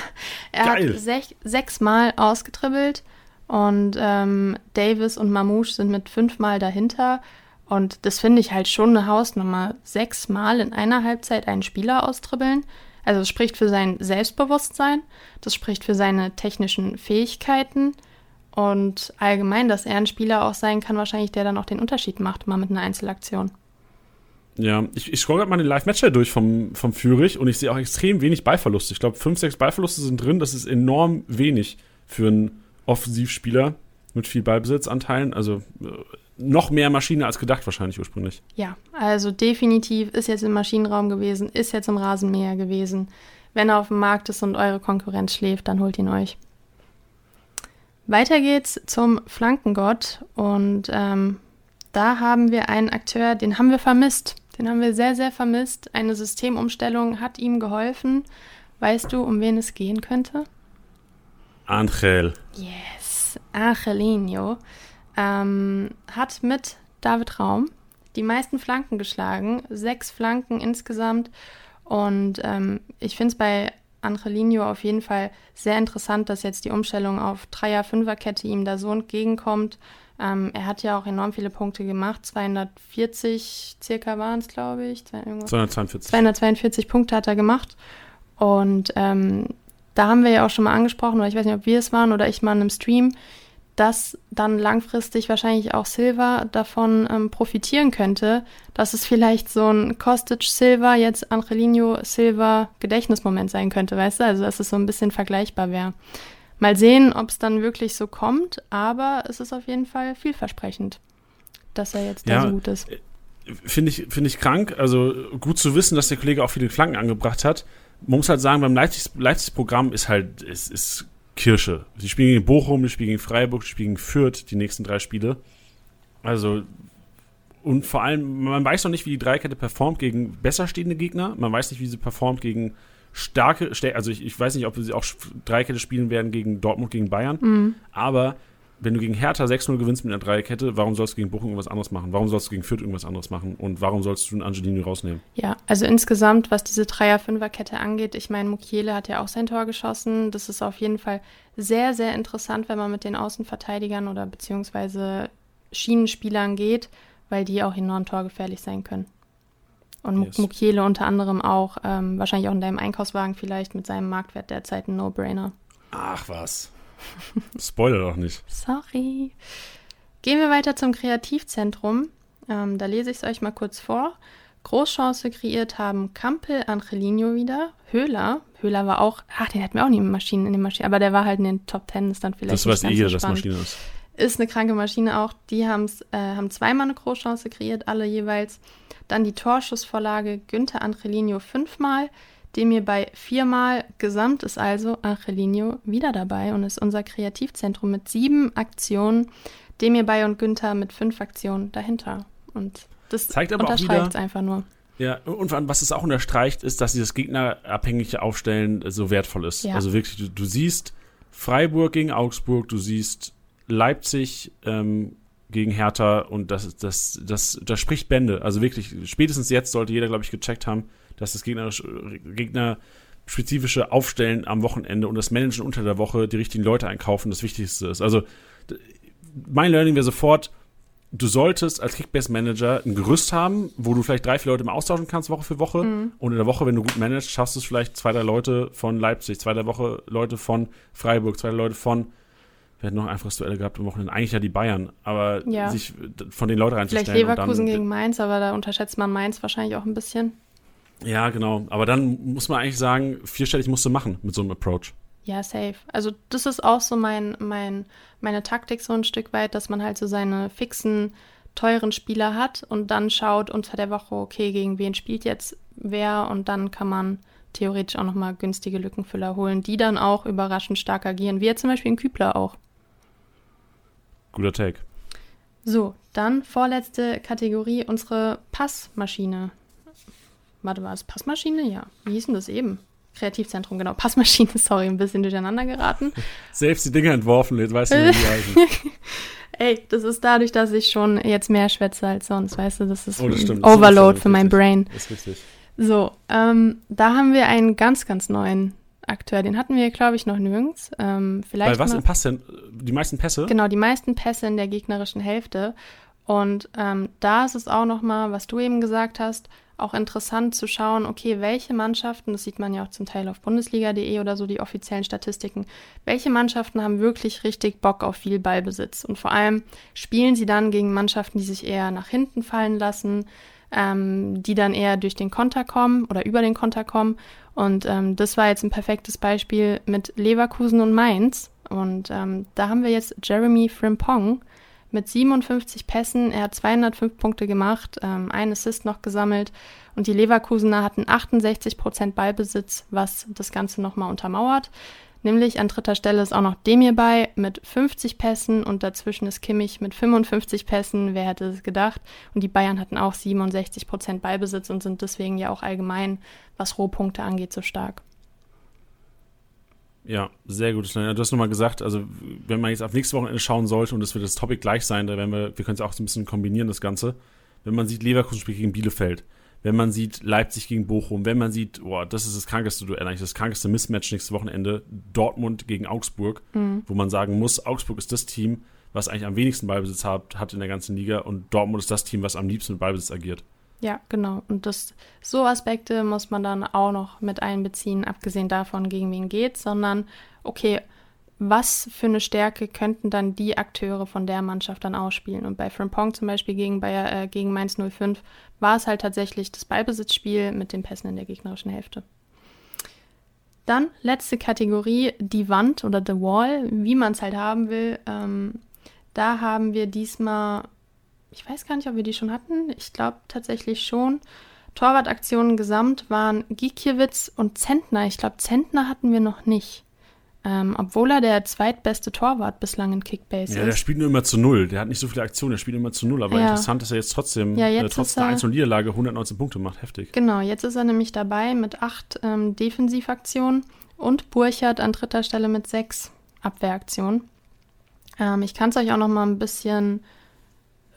er Geil. hat sech, sechsmal ausgetribbelt und ähm, Davis und Mamouche sind mit fünfmal dahinter. Und das finde ich halt schon eine Hausnummer. Sechsmal in einer Halbzeit einen Spieler austribbeln. Also es spricht für sein Selbstbewusstsein, das spricht für seine technischen Fähigkeiten und allgemein, dass er ein Spieler auch sein kann, wahrscheinlich, der dann auch den Unterschied macht, mal mit einer Einzelaktion.
Ja, ich, ich scroll gerade mal den Live-Matcher durch vom, vom Fürich und ich sehe auch extrem wenig Ballverluste. Ich glaube, fünf, sechs Ballverluste sind drin. Das ist enorm wenig für einen Offensivspieler mit viel Ballbesitzanteilen. Also äh, noch mehr Maschine als gedacht wahrscheinlich ursprünglich.
Ja, also definitiv ist jetzt im Maschinenraum gewesen, ist jetzt im Rasenmäher gewesen. Wenn er auf dem Markt ist und eure Konkurrenz schläft, dann holt ihn euch. Weiter geht's zum Flankengott und ähm, da haben wir einen Akteur, den haben wir vermisst. Den haben wir sehr, sehr vermisst. Eine Systemumstellung hat ihm geholfen. Weißt du, um wen es gehen könnte?
Angel.
Yes, Angelino ähm, hat mit David Raum die meisten Flanken geschlagen, sechs Flanken insgesamt. Und ähm, ich finde es bei Angelino auf jeden Fall sehr interessant, dass jetzt die Umstellung auf Dreier-Fünfer-Kette ihm da so entgegenkommt. Ähm, er hat ja auch enorm viele Punkte gemacht, 240 circa waren es, glaube ich.
242.
242 Punkte hat er gemacht. Und ähm, da haben wir ja auch schon mal angesprochen, oder ich weiß nicht, ob wir es waren oder ich mal in einem Stream, dass dann langfristig wahrscheinlich auch Silva davon ähm, profitieren könnte, dass es vielleicht so ein Kostic Silva jetzt Angelino Silva Gedächtnismoment sein könnte, weißt du? Also dass es so ein bisschen vergleichbar wäre. Mal sehen, ob es dann wirklich so kommt, aber es ist auf jeden Fall vielversprechend, dass er jetzt ja, da so gut ist.
Finde ich, finde ich krank. Also gut zu wissen, dass der Kollege auch viele Flanken angebracht hat. Man muss halt sagen, beim Leipzig-Programm ist halt, es ist Kirsche. Sie spielen gegen Bochum, sie spielen gegen Freiburg, sie spielen gegen Fürth, die nächsten drei Spiele. Also, und vor allem, man weiß noch nicht, wie die Dreikette performt gegen besser stehende Gegner. Man weiß nicht, wie sie performt gegen starke, also ich, ich weiß nicht, ob sie auch Dreikette spielen werden gegen Dortmund, gegen Bayern. Mhm. Aber wenn du gegen Hertha 6-0 gewinnst mit einer Dreierkette, warum sollst du gegen Bochum irgendwas anderes machen? Warum sollst du gegen Fürth irgendwas anderes machen? Und warum sollst du einen Angelino rausnehmen?
Ja, also insgesamt, was diese Dreier-Fünfer-Kette angeht, ich meine, Mukiele hat ja auch sein Tor geschossen. Das ist auf jeden Fall sehr, sehr interessant, wenn man mit den Außenverteidigern oder beziehungsweise Schienenspielern geht, weil die auch enorm torgefährlich sein können. Und yes. Mukiele unter anderem auch, ähm, wahrscheinlich auch in deinem Einkaufswagen vielleicht mit seinem Marktwert derzeit ein No-Brainer.
Ach was. Spoiler doch nicht.
Sorry. Gehen wir weiter zum Kreativzentrum. Ähm, da lese ich es euch mal kurz vor. Großchance kreiert haben Kampel, Angelino wieder, Höhler. Höhler war auch, ach, den hatten wir auch nie in Maschinen, in den Maschinen, aber der war halt in den Top Ten, ist dann vielleicht.
Das weiß eh jeder, dass Maschine ist.
Ist eine kranke Maschine auch. Die äh, haben zweimal eine Großchance kreiert, alle jeweils. Dann die Torschussvorlage Günther Angelino fünfmal dem bei viermal gesamt ist also Angelino wieder dabei und ist unser Kreativzentrum mit sieben Aktionen, dem bei und Günther mit fünf Aktionen dahinter. Und das
zeigt aber unterstreicht es
einfach nur.
Ja, und was es auch unterstreicht, ist, dass dieses gegnerabhängige Aufstellen so wertvoll ist. Ja. Also wirklich, du, du, siehst Freiburg gegen Augsburg, du siehst Leipzig ähm, gegen Hertha und das, das, das, das spricht Bände. Also wirklich, spätestens jetzt sollte jeder, glaube ich, gecheckt haben, dass das Gegner spezifische Aufstellen am Wochenende und das Managen unter der Woche, die richtigen Leute einkaufen, das Wichtigste ist. Also mein Learning wäre sofort, du solltest als Kickbase-Manager ein Gerüst haben, wo du vielleicht drei, vier Leute mal austauschen kannst, Woche für Woche. Mhm. Und in der Woche, wenn du gut managst, schaffst du es vielleicht zwei, drei Leute von Leipzig, zwei, drei Woche Leute von Freiburg, zwei, drei Leute von wir hätten noch ein einfaches Duell gehabt am Wochenende. Eigentlich ja die Bayern, aber ja. sich von den Leuten reinzustellen.
Vielleicht Leverkusen dann, gegen Mainz, aber da unterschätzt man Mainz wahrscheinlich auch ein bisschen.
Ja, genau. Aber dann muss man eigentlich sagen, vierstellig musst du machen mit so einem Approach.
Ja, safe. Also das ist auch so mein, mein, meine Taktik so ein Stück weit, dass man halt so seine fixen, teuren Spieler hat und dann schaut unter der Woche, okay, gegen wen spielt jetzt wer und dann kann man theoretisch auch nochmal günstige Lückenfüller holen, die dann auch überraschend stark agieren, wie jetzt zum Beispiel in Kübler auch.
Guter Take.
So, dann vorletzte Kategorie, unsere Passmaschine. Warte, war es Passmaschine? Ja. Wie hieß denn das eben? Kreativzentrum, genau. Passmaschine, sorry, ein bisschen durcheinander geraten.
Selbst die Dinge entworfen, jetzt weißt du, wie die heißen.
Ey, das ist dadurch, dass ich schon jetzt mehr schwätze als sonst, weißt du, das ist oh, das ein Overload für mein Brain.
Das ist richtig.
So, ähm, da haben wir einen ganz, ganz neuen Akteur. Den hatten wir, glaube ich, noch nirgends. Ähm, vielleicht
Bei was im Pass denn? Die meisten Pässe?
Genau, die meisten Pässe in der gegnerischen Hälfte. Und ähm, da ist es auch nochmal, was du eben gesagt hast, auch interessant zu schauen, okay, welche Mannschaften, das sieht man ja auch zum Teil auf bundesliga.de oder so, die offiziellen Statistiken, welche Mannschaften haben wirklich richtig Bock auf viel Ballbesitz? Und vor allem spielen sie dann gegen Mannschaften, die sich eher nach hinten fallen lassen, ähm, die dann eher durch den Konter kommen oder über den Konter kommen. Und ähm, das war jetzt ein perfektes Beispiel mit Leverkusen und Mainz. Und ähm, da haben wir jetzt Jeremy Frimpong, mit 57 Pässen. Er hat 205 Punkte gemacht, ähm, einen Assist noch gesammelt und die Leverkusener hatten 68 Prozent Ballbesitz, was das Ganze nochmal untermauert. Nämlich an dritter Stelle ist auch noch Demir bei mit 50 Pässen und dazwischen ist Kimmich mit 55 Pässen. Wer hätte es gedacht? Und die Bayern hatten auch 67 Prozent Ballbesitz und sind deswegen ja auch allgemein, was Rohpunkte angeht, so stark.
Ja, sehr gut. Du hast nochmal gesagt, also wenn man jetzt auf nächste Wochenende schauen sollte und es wird das Topic gleich sein, da werden wir, wir können es auch so ein bisschen kombinieren, das Ganze. wenn man sieht, Leverkusen spielt gegen Bielefeld, wenn man sieht Leipzig gegen Bochum, wenn man sieht, boah, das ist das krankeste Duell, eigentlich das krankeste Mismatch nächstes Wochenende, Dortmund gegen Augsburg, mhm. wo man sagen muss, Augsburg ist das Team, was eigentlich am wenigsten Ballbesitz hat, hat in der ganzen Liga und Dortmund ist das Team, was am liebsten mit Ballbesitz agiert.
Ja, genau. Und das, so Aspekte muss man dann auch noch mit einbeziehen, abgesehen davon, gegen wen geht, sondern okay, was für eine Stärke könnten dann die Akteure von der Mannschaft dann ausspielen? Und bei Frimpong zum Beispiel gegen, Bayer, äh, gegen Mainz 05 war es halt tatsächlich das Ballbesitzspiel mit den Pässen in der gegnerischen Hälfte. Dann letzte Kategorie, die Wand oder The Wall, wie man es halt haben will. Ähm, da haben wir diesmal, ich weiß gar nicht, ob wir die schon hatten. Ich glaube tatsächlich schon. Torwartaktionen gesamt waren Gikiewicz und Zentner. Ich glaube, Zentner hatten wir noch nicht. Ähm, obwohl er der zweitbeste Torwart bislang in Kickbase
ist. Ja, der spielt nur immer zu null. Der hat nicht so viele Aktionen, der spielt immer zu null. Aber ja. interessant, dass er jetzt trotzdem, ja, jetzt äh, trotz der einzelnen Niederlage 119 Punkte macht. Heftig.
Genau, jetzt ist er nämlich dabei mit acht ähm, Defensivaktionen und Burchard an dritter Stelle mit sechs Abwehraktionen. Ähm, ich kann es euch auch noch mal ein bisschen,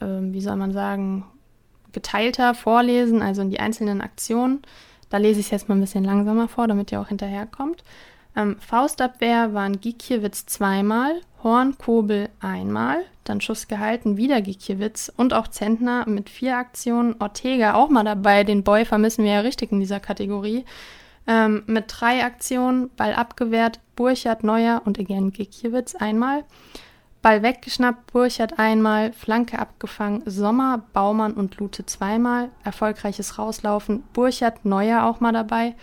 ähm, wie soll man sagen, geteilter vorlesen, also in die einzelnen Aktionen. Da lese ich es jetzt mal ein bisschen langsamer vor, damit ihr auch hinterherkommt. Ähm, Faustabwehr waren Gikiewicz zweimal, Horn, Kobel einmal, dann Schuss gehalten, wieder Gikiewicz und auch Zentner mit vier Aktionen, Ortega auch mal dabei, den Boy vermissen wir ja richtig in dieser Kategorie, ähm, mit drei Aktionen, Ball abgewehrt, Burchard, Neuer und again Gikiewicz einmal, Ball weggeschnappt, Burchard einmal, Flanke abgefangen, Sommer, Baumann und Lute zweimal, erfolgreiches Rauslaufen, Burchard, Neuer auch mal dabei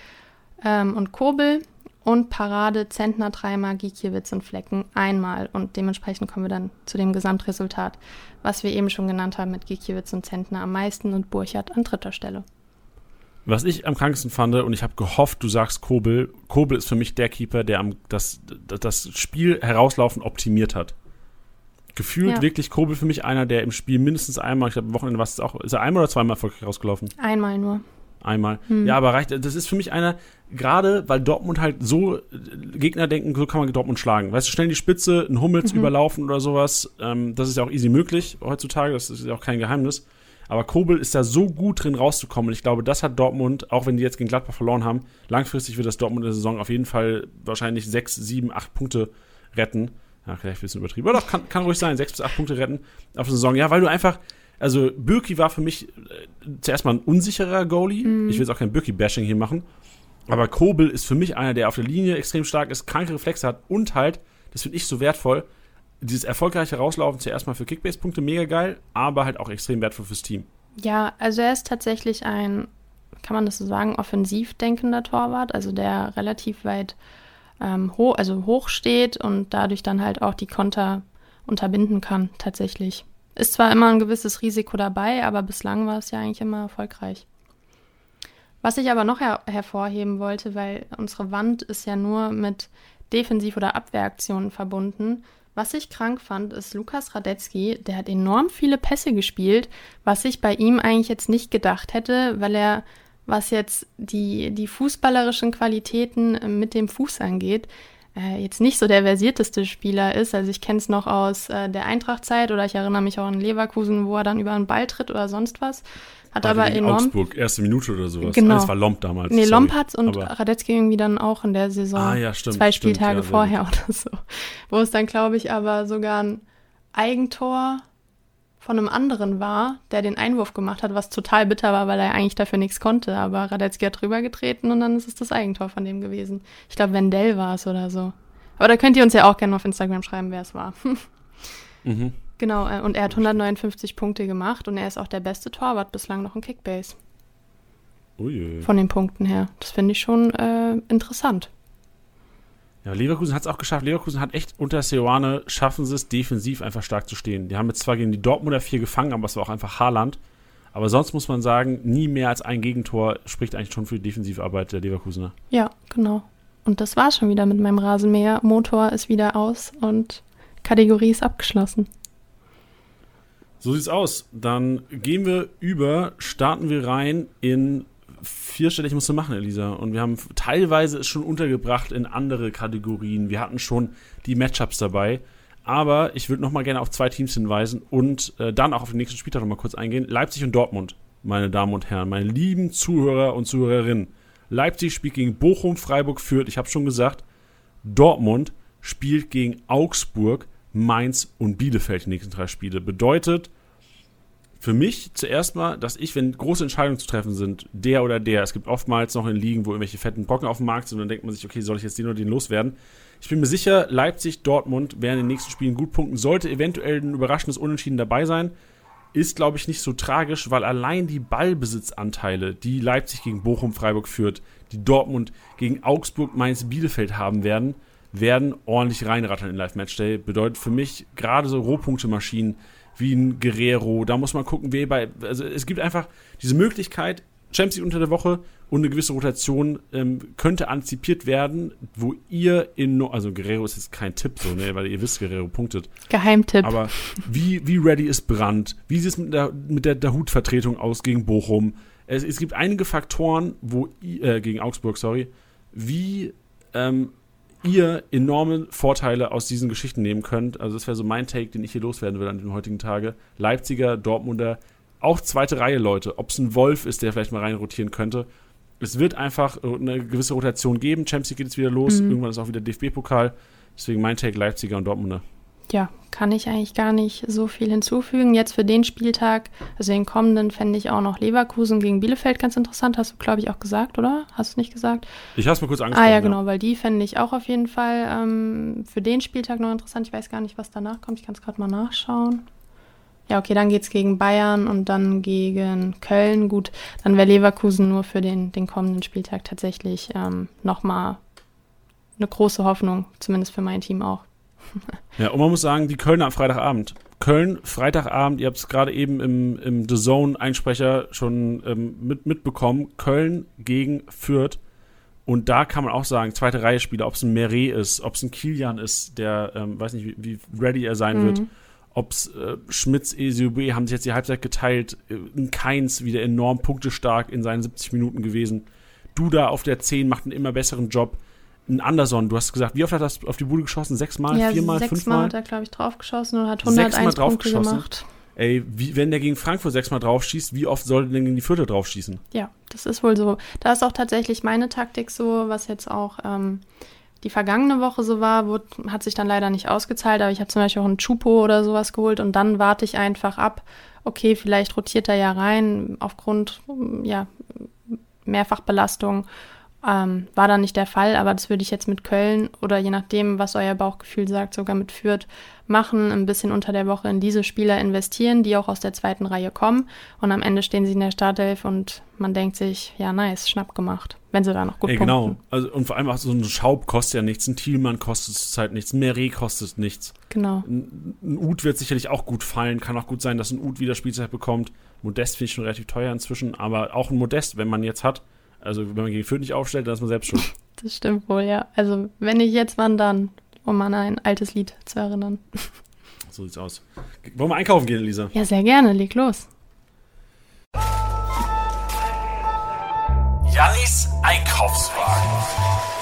ähm, und Kobel und Parade, Zentner dreimal, Gikiewicz und Flecken einmal. Und dementsprechend kommen wir dann zu dem Gesamtresultat, was wir eben schon genannt haben mit Gikiewicz und Zentner am meisten und Burchardt an dritter Stelle.
Was ich am krankesten fand, und ich habe gehofft, du sagst Kobel, Kobel ist für mich der Keeper, der am, das, das Spiel herauslaufen optimiert hat. Gefühlt ja. wirklich Kobel für mich einer, der im Spiel mindestens einmal, ich glaube, am Wochenende war es auch, ist er einmal oder zweimal erfolgreich rausgelaufen?
Einmal nur
einmal. Hm. Ja, aber reicht, das ist für mich einer, gerade weil Dortmund halt so, Gegner denken, so kann man Dortmund schlagen. Weißt du, schnell die Spitze, einen Hummels mhm. überlaufen oder sowas, ähm, das ist ja auch easy möglich heutzutage, das ist ja auch kein Geheimnis. Aber Kobel ist da so gut drin rauszukommen und ich glaube, das hat Dortmund, auch wenn die jetzt gegen Gladbach verloren haben, langfristig wird das Dortmund in der Saison auf jeden Fall wahrscheinlich sechs, sieben, acht Punkte retten. Ja, vielleicht ein bisschen übertrieben, aber doch, kann, kann ruhig sein, sechs bis acht Punkte retten auf der Saison. Ja, weil du einfach, also Birki war für mich äh, zuerst mal ein unsicherer Goalie. Mhm. Ich will jetzt auch kein Birki-Bashing hier machen. Aber Kobel ist für mich einer, der auf der Linie extrem stark ist, kranke Reflexe hat und halt, das finde ich so wertvoll, dieses erfolgreiche Rauslaufen zuerst mal für Kickbase-Punkte mega geil, aber halt auch extrem wertvoll fürs Team.
Ja, also er ist tatsächlich ein, kann man das so sagen, offensiv denkender Torwart, also der relativ weit ähm, hoch, also hoch steht und dadurch dann halt auch die Konter unterbinden kann, tatsächlich. Ist zwar immer ein gewisses Risiko dabei, aber bislang war es ja eigentlich immer erfolgreich. Was ich aber noch her hervorheben wollte, weil unsere Wand ist ja nur mit Defensiv- oder Abwehraktionen verbunden. Was ich krank fand, ist Lukas Radetzky, der hat enorm viele Pässe gespielt, was ich bei ihm eigentlich jetzt nicht gedacht hätte, weil er, was jetzt die, die fußballerischen Qualitäten mit dem Fuß angeht, äh, jetzt nicht so der versierteste Spieler ist. Also ich kenne es noch aus äh, der Eintrachtzeit oder ich erinnere mich auch an Leverkusen, wo er dann über einen Ball tritt oder sonst was. Hat
war
aber enorm.
Augsburg, erste Minute oder sowas.
Genau.
Das war Lomp damals.
Nee, Lomp hat's und aber Radetzky irgendwie dann auch in der Saison. Ah, ja, stimmt. Zwei Spieltage stimmt, ja, vorher oder so. Wo es dann, glaube ich, aber sogar ein Eigentor von einem anderen war, der den Einwurf gemacht hat, was total bitter war, weil er eigentlich dafür nichts konnte. Aber Radetzky hat drüber getreten und dann ist es das Eigentor von dem gewesen. Ich glaube, Wendell war es oder so. Aber da könnt ihr uns ja auch gerne auf Instagram schreiben, wer es war. mhm. Genau, äh, und er hat 159 Punkte gemacht und er ist auch der beste Torwart bislang noch in Kickbase. Ui. Von den Punkten her. Das finde ich schon äh, interessant.
Ja, Leverkusen hat es auch geschafft. Leverkusen hat echt unter Seoane schaffen sie es, defensiv einfach stark zu stehen. Die haben jetzt zwar gegen die Dortmunder vier gefangen, aber es war auch einfach Haaland. Aber sonst muss man sagen, nie mehr als ein Gegentor spricht eigentlich schon für die Defensivarbeit der Leverkusener.
Ja, genau. Und das war schon wieder mit meinem Rasenmäher. Motor ist wieder aus und Kategorie ist abgeschlossen.
So sieht's aus. Dann gehen wir über, starten wir rein in vierstellig musst du machen, Elisa. Und wir haben teilweise es schon untergebracht in andere Kategorien. Wir hatten schon die Matchups dabei. Aber ich würde noch mal gerne auf zwei Teams hinweisen und äh, dann auch auf den nächsten Spieltag noch mal kurz eingehen. Leipzig und Dortmund, meine Damen und Herren, meine lieben Zuhörer und Zuhörerinnen. Leipzig spielt gegen Bochum, Freiburg, Fürth. Ich habe schon gesagt, Dortmund spielt gegen Augsburg, Mainz und Bielefeld die nächsten drei Spiele. Bedeutet für mich zuerst mal, dass ich, wenn große Entscheidungen zu treffen sind, der oder der, es gibt oftmals noch in Ligen, wo irgendwelche fetten Brocken auf dem Markt sind und dann denkt man sich, okay, soll ich jetzt den oder den loswerden? Ich bin mir sicher, Leipzig, Dortmund werden in den nächsten Spielen gut punkten, sollte eventuell ein überraschendes Unentschieden dabei sein. Ist, glaube ich, nicht so tragisch, weil allein die Ballbesitzanteile, die Leipzig gegen Bochum, Freiburg führt, die Dortmund gegen Augsburg, Mainz, Bielefeld haben werden, werden ordentlich reinrattern in Live Matchday. Bedeutet für mich gerade so Rohpunkte-Maschinen wie ein Guerrero. Da muss man gucken, wer bei. Also es gibt einfach diese Möglichkeit, Champions League unter der Woche und eine gewisse Rotation ähm, könnte antizipiert werden, wo ihr in. No also Guerrero ist jetzt kein Tipp so, ne, weil ihr wisst, Guerrero punktet.
Geheimtipp.
Aber wie, wie ready ist Brand? Wie sieht es mit der, mit der, der Hutvertretung aus gegen Bochum? Es, es gibt einige Faktoren, wo äh, gegen Augsburg, sorry, wie ähm, ihr enorme Vorteile aus diesen Geschichten nehmen könnt. Also das wäre so mein Take, den ich hier loswerden will an den heutigen Tage. Leipziger, Dortmunder, auch zweite Reihe Leute. Ob es ein Wolf ist, der vielleicht mal reinrotieren könnte. Es wird einfach eine gewisse Rotation geben. Champions League geht jetzt wieder los. Mhm. Irgendwann ist auch wieder DFB-Pokal. Deswegen mein Take Leipziger und Dortmunder
ja, kann ich eigentlich gar nicht so viel hinzufügen. Jetzt für den Spieltag, also den kommenden, fände ich auch noch Leverkusen gegen Bielefeld ganz interessant. Hast du, glaube ich, auch gesagt, oder? Hast du nicht gesagt?
Ich habe es mal kurz angesprochen.
Ah ja, genau, ja. weil die fände ich auch auf jeden Fall ähm, für den Spieltag noch interessant. Ich weiß gar nicht, was danach kommt. Ich kann es gerade mal nachschauen. Ja, okay, dann geht es gegen Bayern und dann gegen Köln. Gut, dann wäre Leverkusen nur für den, den kommenden Spieltag tatsächlich ähm, nochmal eine große Hoffnung, zumindest für mein Team auch.
Ja, und man muss sagen, die Kölner am Freitagabend. Köln, Freitagabend, ihr habt es gerade eben im, im The Zone-Einsprecher schon ähm, mit, mitbekommen. Köln gegen Fürth. Und da kann man auch sagen, zweite Reihe Spieler, ob es ein Meret ist, ob es ein Kilian ist, der, ähm, weiß nicht, wie, wie ready er sein mhm. wird, ob es äh, Schmitz, ECUB haben sich jetzt die Halbzeit geteilt, äh, ein Keins wieder enorm punktestark in seinen 70 Minuten gewesen. Duda auf der 10 macht einen immer besseren Job ein Anderson, du hast gesagt, wie oft hat er auf die Bude geschossen? Sechsmal,
ja,
viermal,
sechsmal
fünfmal?
hat er, glaube ich, draufgeschossen und hat 101 Punkte gemacht.
Ey, wie, wenn der gegen Frankfurt sechsmal draufschießt, wie oft soll der denn gegen die Vierte draufschießen?
Ja, das ist wohl so. Da ist auch tatsächlich meine Taktik so, was jetzt auch ähm, die vergangene Woche so war, wurde, hat sich dann leider nicht ausgezahlt, aber ich habe zum Beispiel auch einen Chupo oder sowas geholt und dann warte ich einfach ab, okay, vielleicht rotiert er ja rein aufgrund ja, Mehrfachbelastung ähm, war dann nicht der Fall, aber das würde ich jetzt mit Köln oder je nachdem, was euer Bauchgefühl sagt, sogar mit Fürth machen, ein bisschen unter der Woche in diese Spieler investieren, die auch aus der zweiten Reihe kommen. Und am Ende stehen sie in der Startelf und man denkt sich, ja, nice, Schnapp gemacht, wenn sie da noch gut Ey,
Genau, also, und vor allem auch so ein Schaub kostet ja nichts, ein Thielmann kostet zurzeit nichts, ein Meret kostet nichts.
Genau.
Ein, ein Ud wird sicherlich auch gut fallen, kann auch gut sein, dass ein Ud wieder Spielzeit bekommt. Modest finde ich schon relativ teuer inzwischen, aber auch ein Modest, wenn man jetzt hat, also wenn man gegen Fürth nicht aufstellt, dann ist man selbst schuld.
Das stimmt wohl, ja. Also wenn nicht jetzt, wann dann? Um an ein altes Lied zu erinnern.
So sieht's aus. Wollen wir einkaufen gehen, Lisa?
Ja, sehr gerne. Leg los.
Jannis Einkaufswagen.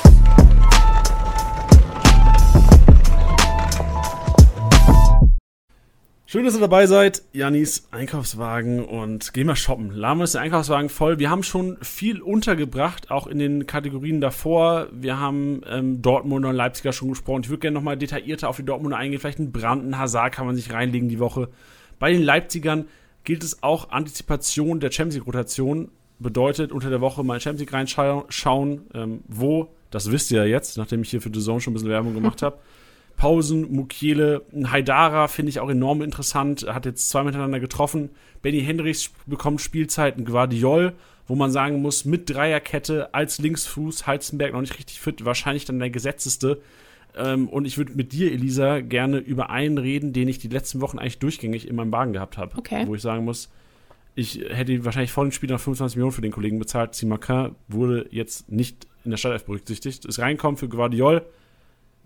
Schön, dass ihr dabei seid. Janis Einkaufswagen und gehen wir shoppen. Lama ist der Einkaufswagen voll. Wir haben schon viel untergebracht, auch in den Kategorien davor. Wir haben ähm, Dortmunder und Leipziger schon gesprochen. Ich würde gerne nochmal detaillierter auf die Dortmunder eingehen. Vielleicht einen Branden, Hazard kann man sich reinlegen die Woche. Bei den Leipzigern gilt es auch Antizipation der Champions League-Rotation. Bedeutet, unter der Woche mal Champions League reinschauen. Ähm, wo, das wisst ihr ja jetzt, nachdem ich hier für The Zone schon ein bisschen Werbung gemacht habe. Pausen, Mukiele, Haidara finde ich auch enorm interessant, hat jetzt zwei miteinander getroffen. Benny Hendricks bekommt Spielzeiten, Guardiol, wo man sagen muss, mit Dreierkette als Linksfuß, Heizenberg noch nicht richtig fit, wahrscheinlich dann der gesetzeste. Ähm, und ich würde mit dir, Elisa, gerne über einen reden, den ich die letzten Wochen eigentlich durchgängig in meinem Wagen gehabt habe.
Okay.
Wo ich sagen muss, ich hätte wahrscheinlich vor dem Spiel noch 25 Millionen für den Kollegen bezahlt. Simakin wurde jetzt nicht in der Startelf berücksichtigt. Ist reinkommen für Guardiol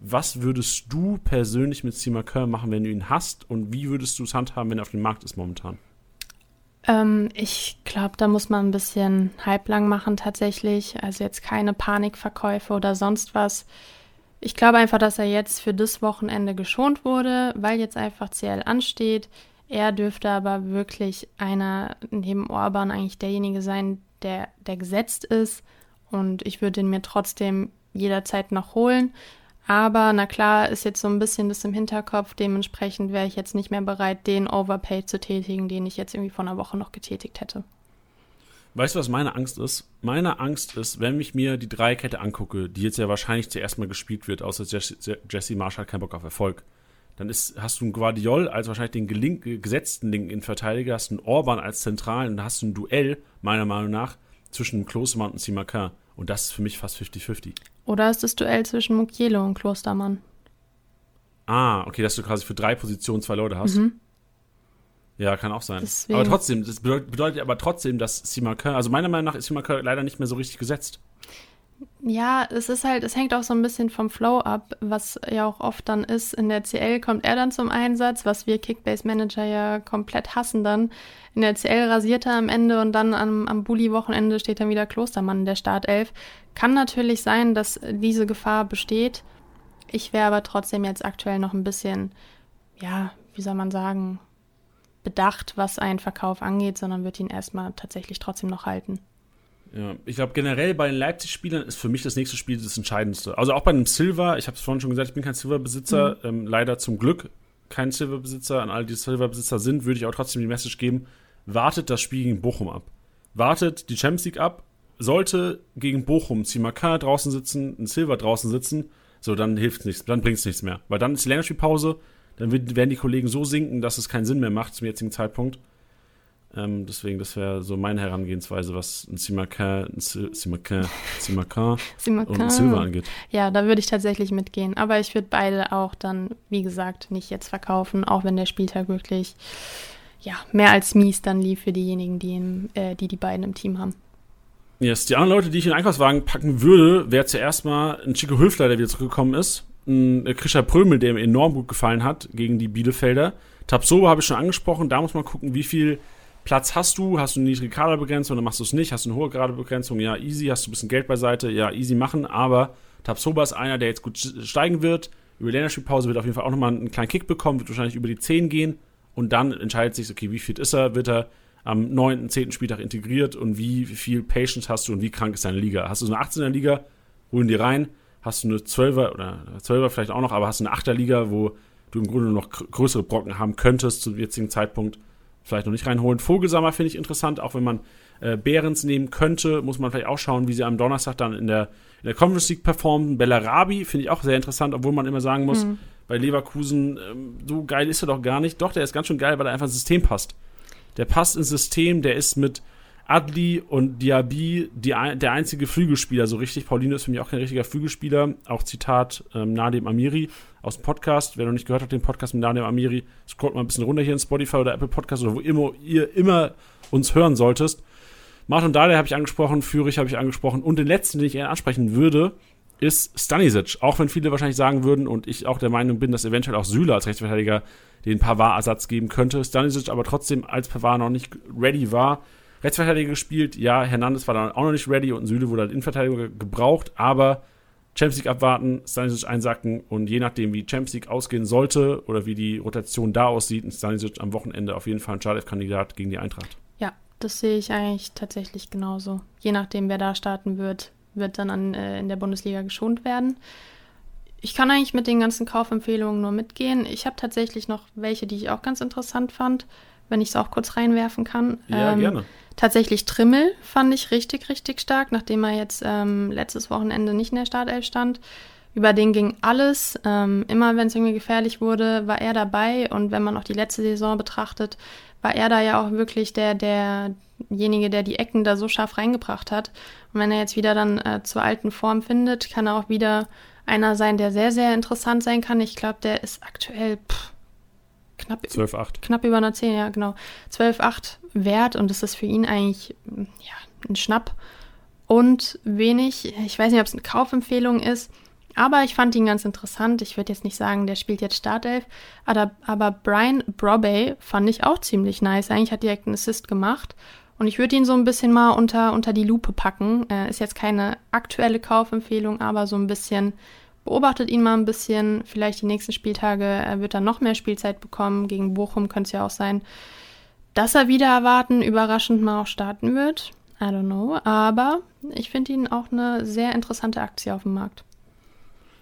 was würdest du persönlich mit Simaker machen, wenn du ihn hast? Und wie würdest du es handhaben, wenn er auf dem Markt ist momentan?
Ähm, ich glaube, da muss man ein bisschen halblang machen tatsächlich. Also jetzt keine Panikverkäufe oder sonst was. Ich glaube einfach, dass er jetzt für das Wochenende geschont wurde, weil jetzt einfach CL ansteht. Er dürfte aber wirklich einer neben Orban eigentlich derjenige sein, der, der gesetzt ist. Und ich würde ihn mir trotzdem jederzeit noch holen. Aber na klar, ist jetzt so ein bisschen das im Hinterkopf. Dementsprechend wäre ich jetzt nicht mehr bereit, den Overpay zu tätigen, den ich jetzt irgendwie vor einer Woche noch getätigt hätte.
Weißt du, was meine Angst ist? Meine Angst ist, wenn ich mir die Dreikette angucke, die jetzt ja wahrscheinlich zuerst mal gespielt wird, außer Jesse, Jesse Marshall keinen Bock auf Erfolg, dann ist, hast du einen Guardiol als wahrscheinlich den gelink, gesetzten linken Innenverteidiger, hast einen Orban als zentralen und hast du ein Duell, meiner Meinung nach, zwischen Klostermann und Simakan. Und das ist für mich fast 50-50.
Oder ist das Duell zwischen Mukielo und Klostermann?
Ah, okay, dass du quasi für drei Positionen zwei Leute hast. Mhm. Ja, kann auch sein. Deswegen. Aber trotzdem, das bedeutet aber trotzdem, dass Simakin, also meiner Meinung nach ist Simakin leider nicht mehr so richtig gesetzt.
Ja, es ist halt, es hängt auch so ein bisschen vom Flow ab, was ja auch oft dann ist. In der CL kommt er dann zum Einsatz, was wir Kickbase-Manager ja komplett hassen dann. In der CL rasiert er am Ende und dann am, am Bulli-Wochenende steht dann wieder Klostermann in der Startelf. Kann natürlich sein, dass diese Gefahr besteht. Ich wäre aber trotzdem jetzt aktuell noch ein bisschen, ja, wie soll man sagen, bedacht, was einen Verkauf angeht, sondern wird ihn erstmal tatsächlich trotzdem noch halten.
Ja, ich glaube generell bei den Leipzig-Spielern ist für mich das nächste Spiel das Entscheidendste. Also auch bei einem Silver, ich habe es vorhin schon gesagt, ich bin kein Silver-Besitzer, mhm. ähm, leider zum Glück kein Silver-Besitzer. An all die Silver-Besitzer sind, würde ich auch trotzdem die Message geben, wartet das Spiel gegen Bochum ab. Wartet die Champions League ab. Sollte gegen Bochum Simakar draußen sitzen, ein Silver draußen sitzen, so dann hilft es nichts, dann bringt es nichts mehr. Weil dann ist die Länderspielpause, dann werden die Kollegen so sinken, dass es keinen Sinn mehr macht zum jetzigen Zeitpunkt. Ähm, deswegen, das wäre so meine Herangehensweise, was ein Simakin, ein Simakin, Simakin und ein Silver angeht.
Ja, da würde ich tatsächlich mitgehen. Aber ich würde beide auch dann, wie gesagt, nicht jetzt verkaufen, auch wenn der Spieltag wirklich ja, mehr als mies dann lief für diejenigen, die, im, äh, die die beiden im Team haben.
Yes, die anderen Leute, die ich in den Einkaufswagen packen würde, wäre zuerst mal ein Chico Höfler, der wieder zurückgekommen ist. Ein Krischer Prömel, der mir enorm gut gefallen hat gegen die Bielefelder. Tabsoba habe ich schon angesprochen. Da muss man gucken, wie viel Platz hast du, hast du eine niedrige Kaderbegrenzung oder machst du es nicht, hast du eine hohe Kaderbegrenzung, ja, easy, hast du ein bisschen Geld beiseite, ja, easy machen, aber Tabsoba ist einer, der jetzt gut steigen wird, über die Länderspielpause wird auf jeden Fall auch nochmal einen kleinen Kick bekommen, wird wahrscheinlich über die 10 gehen. Und dann entscheidet sich, okay, wie fit ist er, wird er am 9., 10. Spieltag integriert? Und wie viel Patience hast du und wie krank ist deine Liga. Hast du so eine 18er Liga, holen die rein, hast du eine 12er oder 12er vielleicht auch noch, aber hast du eine 8er Liga, wo du im Grunde noch größere Brocken haben könntest zum jetzigen Zeitpunkt, vielleicht noch nicht reinholen. Vogelsammer finde ich interessant, auch wenn man äh, Behrens nehmen könnte, muss man vielleicht auch schauen, wie sie am Donnerstag dann in der, in der Conference League performen. Bellarabi finde ich auch sehr interessant, obwohl man immer sagen muss, mhm. bei Leverkusen, ähm, so geil ist er doch gar nicht. Doch, der ist ganz schön geil, weil er einfach ins System passt. Der passt ins System, der ist mit Adli und Diaby die, der einzige Flügelspieler, so richtig. Pauline ist für mich auch kein richtiger Flügelspieler. Auch Zitat ähm, Nadim Amiri aus dem Podcast. Wer noch nicht gehört hat, den Podcast mit Nadim Amiri, scrollt mal ein bisschen runter hier in Spotify oder Apple Podcast oder wo immer ihr immer uns hören solltest. Martin Dahle habe ich angesprochen, Fürich habe ich angesprochen und den letzten, den ich eher ansprechen würde, ist Stanisic. Auch wenn viele wahrscheinlich sagen würden und ich auch der Meinung bin, dass eventuell auch Süle als Rechtsverteidiger den Pavard-Ersatz geben könnte. Stanisic aber trotzdem als Pavard noch nicht ready war, Rechtsverteidiger gespielt. Ja, Hernandez war dann auch noch nicht ready und Süle wurde halt Innenverteidiger gebraucht, aber Champions League abwarten, Stanisic einsacken und je nachdem, wie Champions League ausgehen sollte oder wie die Rotation da aussieht, ist Stanisic am Wochenende auf jeden Fall ein Startelf-Kandidat gegen die Eintracht.
Ja, das sehe ich eigentlich tatsächlich genauso. Je nachdem, wer da starten wird, wird dann an, äh, in der Bundesliga geschont werden. Ich kann eigentlich mit den ganzen Kaufempfehlungen nur mitgehen. Ich habe tatsächlich noch welche, die ich auch ganz interessant fand, wenn ich es auch kurz reinwerfen kann.
Ja, ähm, gerne.
Tatsächlich Trimmel fand ich richtig, richtig stark, nachdem er jetzt ähm, letztes Wochenende nicht in der Startelf stand. Über den ging alles. Ähm, immer wenn es irgendwie gefährlich wurde, war er dabei. Und wenn man auch die letzte Saison betrachtet, war er da ja auch wirklich der, derjenige, der die Ecken da so scharf reingebracht hat. Und wenn er jetzt wieder dann äh, zur alten Form findet, kann er auch wieder einer sein, der sehr, sehr interessant sein kann. Ich glaube, der ist aktuell pff, knapp,
12, 8.
knapp über einer 10, ja, genau. 12,8 wert und das ist für ihn eigentlich ja, ein Schnapp. Und wenig, ich weiß nicht, ob es eine Kaufempfehlung ist, aber ich fand ihn ganz interessant. Ich würde jetzt nicht sagen, der spielt jetzt Startelf, aber, aber Brian Brobey fand ich auch ziemlich nice. Eigentlich hat direkt einen Assist gemacht. Und ich würde ihn so ein bisschen mal unter, unter die Lupe packen. Äh, ist jetzt keine aktuelle Kaufempfehlung, aber so ein bisschen beobachtet ihn mal ein bisschen. Vielleicht die nächsten Spieltage er wird er noch mehr Spielzeit bekommen. Gegen Bochum könnte es ja auch sein, dass er wieder erwarten, überraschend mal auch starten wird. I don't know. Aber ich finde ihn auch eine sehr interessante Aktie auf dem Markt.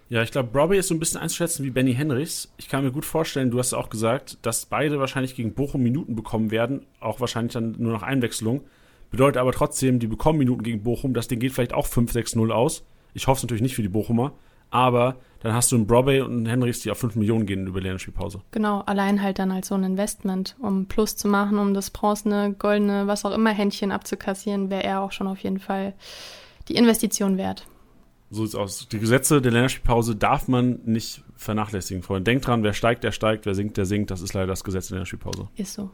Ja, ich glaube, Robbie ist so ein bisschen einzuschätzen wie Benny Henrichs. Ich kann mir gut vorstellen, du hast auch gesagt, dass beide wahrscheinlich gegen Bochum Minuten bekommen werden, auch wahrscheinlich dann nur nach Einwechslung. Bedeutet aber trotzdem, die bekommen Minuten gegen Bochum, das Ding geht vielleicht auch 5-6-0 aus. Ich hoffe es natürlich nicht für die Bochumer, aber dann hast du einen Broadway und einen Henrichs, die auf 5 Millionen gehen über Länderspielpause.
Genau, allein halt dann als so ein Investment, um Plus zu machen, um das bronzene, goldene, was auch immer Händchen abzukassieren, wäre er auch schon auf jeden Fall die Investition wert.
So sieht's aus. Die Gesetze der Länderspielpause darf man nicht vernachlässigen, Freunde. Denkt dran, wer steigt, der steigt, wer sinkt, der sinkt. Das ist leider das Gesetz der Länderspielpause.
Ist so.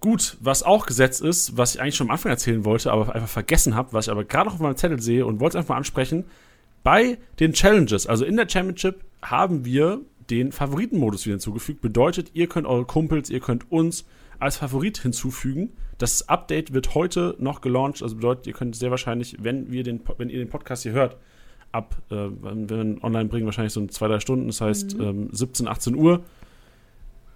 Gut, was auch Gesetz ist, was ich eigentlich schon am Anfang erzählen wollte, aber einfach vergessen habe, was ich aber gerade noch auf meinem Zettel sehe und wollte es einfach mal ansprechen. Bei den Challenges, also in der Championship, haben wir den Favoritenmodus wieder hinzugefügt. Bedeutet, ihr könnt eure Kumpels, ihr könnt uns als Favorit hinzufügen. Das Update wird heute noch gelauncht, also bedeutet, ihr könnt sehr wahrscheinlich, wenn, wir den, wenn ihr den Podcast hier hört, ab, äh, wenn wir online bringen, wahrscheinlich so in zwei, drei Stunden, das heißt mhm. ähm, 17, 18 Uhr,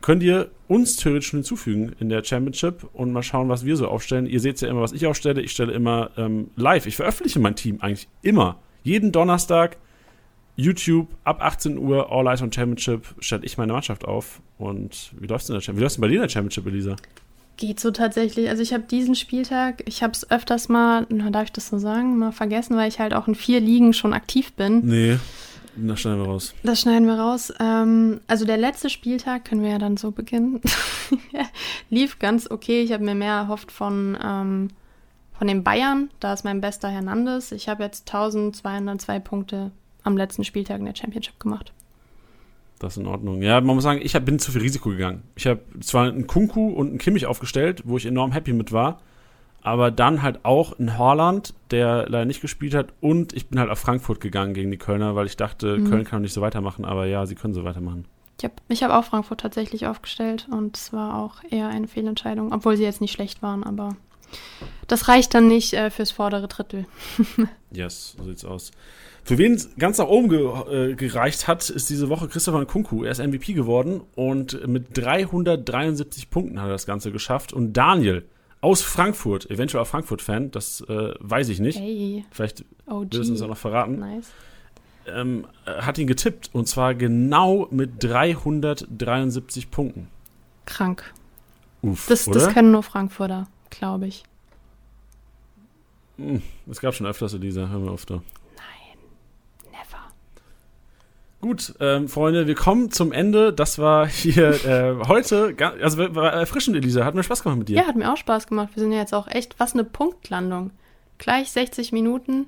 könnt ihr uns theoretisch schon hinzufügen in der Championship und mal schauen, was wir so aufstellen. Ihr seht ja immer, was ich aufstelle. Ich stelle immer ähm, live. Ich veröffentliche mein Team eigentlich immer. Jeden Donnerstag, YouTube, ab 18 Uhr, All Eyes on Championship, stelle ich meine Mannschaft auf. Und wie läuft es in der Championship? Wie läuft es bei dir in der Championship, Elisa?
Geht so tatsächlich. Also ich habe diesen Spieltag, ich habe es öfters mal, na, darf ich das so sagen, mal vergessen, weil ich halt auch in vier Ligen schon aktiv bin.
Nee. Das schneiden wir raus.
Das schneiden wir raus. Ähm, also der letzte Spieltag, können wir ja dann so beginnen, lief ganz okay. Ich habe mir mehr erhofft von, ähm, von den Bayern. Da ist mein bester Hernandez. Ich habe jetzt 1202 Punkte am letzten Spieltag in der Championship gemacht.
Das ist in Ordnung. Ja, man muss sagen, ich hab, bin zu viel Risiko gegangen. Ich habe zwar einen Kunku und einen Kimmich aufgestellt, wo ich enorm happy mit war aber dann halt auch in Holland, der leider nicht gespielt hat. Und ich bin halt auf Frankfurt gegangen gegen die Kölner, weil ich dachte, mhm. Köln kann nicht so weitermachen. Aber ja, sie können so weitermachen.
Ich habe ich hab auch Frankfurt tatsächlich aufgestellt und es war auch eher eine Fehlentscheidung, obwohl sie jetzt nicht schlecht waren, aber das reicht dann nicht äh, fürs vordere Drittel.
yes, so sieht's aus. Für wen es ganz nach oben ge äh, gereicht hat, ist diese Woche Christopher Nkunku. Er ist MVP geworden und mit 373 Punkten hat er das Ganze geschafft. Und Daniel aus Frankfurt, eventuell auch Frankfurt-Fan, das äh, weiß ich nicht. Hey. Vielleicht OG. will es uns auch noch verraten. Nice. Ähm, äh, hat ihn getippt und zwar genau mit 373 Punkten.
Krank. Uff, das, das können nur Frankfurter, glaube ich.
Hm, es gab schon öfters Elisa, hör mir auf da. Gut, ähm, Freunde, wir kommen zum Ende. Das war hier äh, heute, also war erfrischend, Elisa. Hat mir Spaß gemacht mit dir.
Ja, hat mir auch Spaß gemacht. Wir sind ja jetzt auch echt, was eine Punktlandung. Gleich 60 Minuten.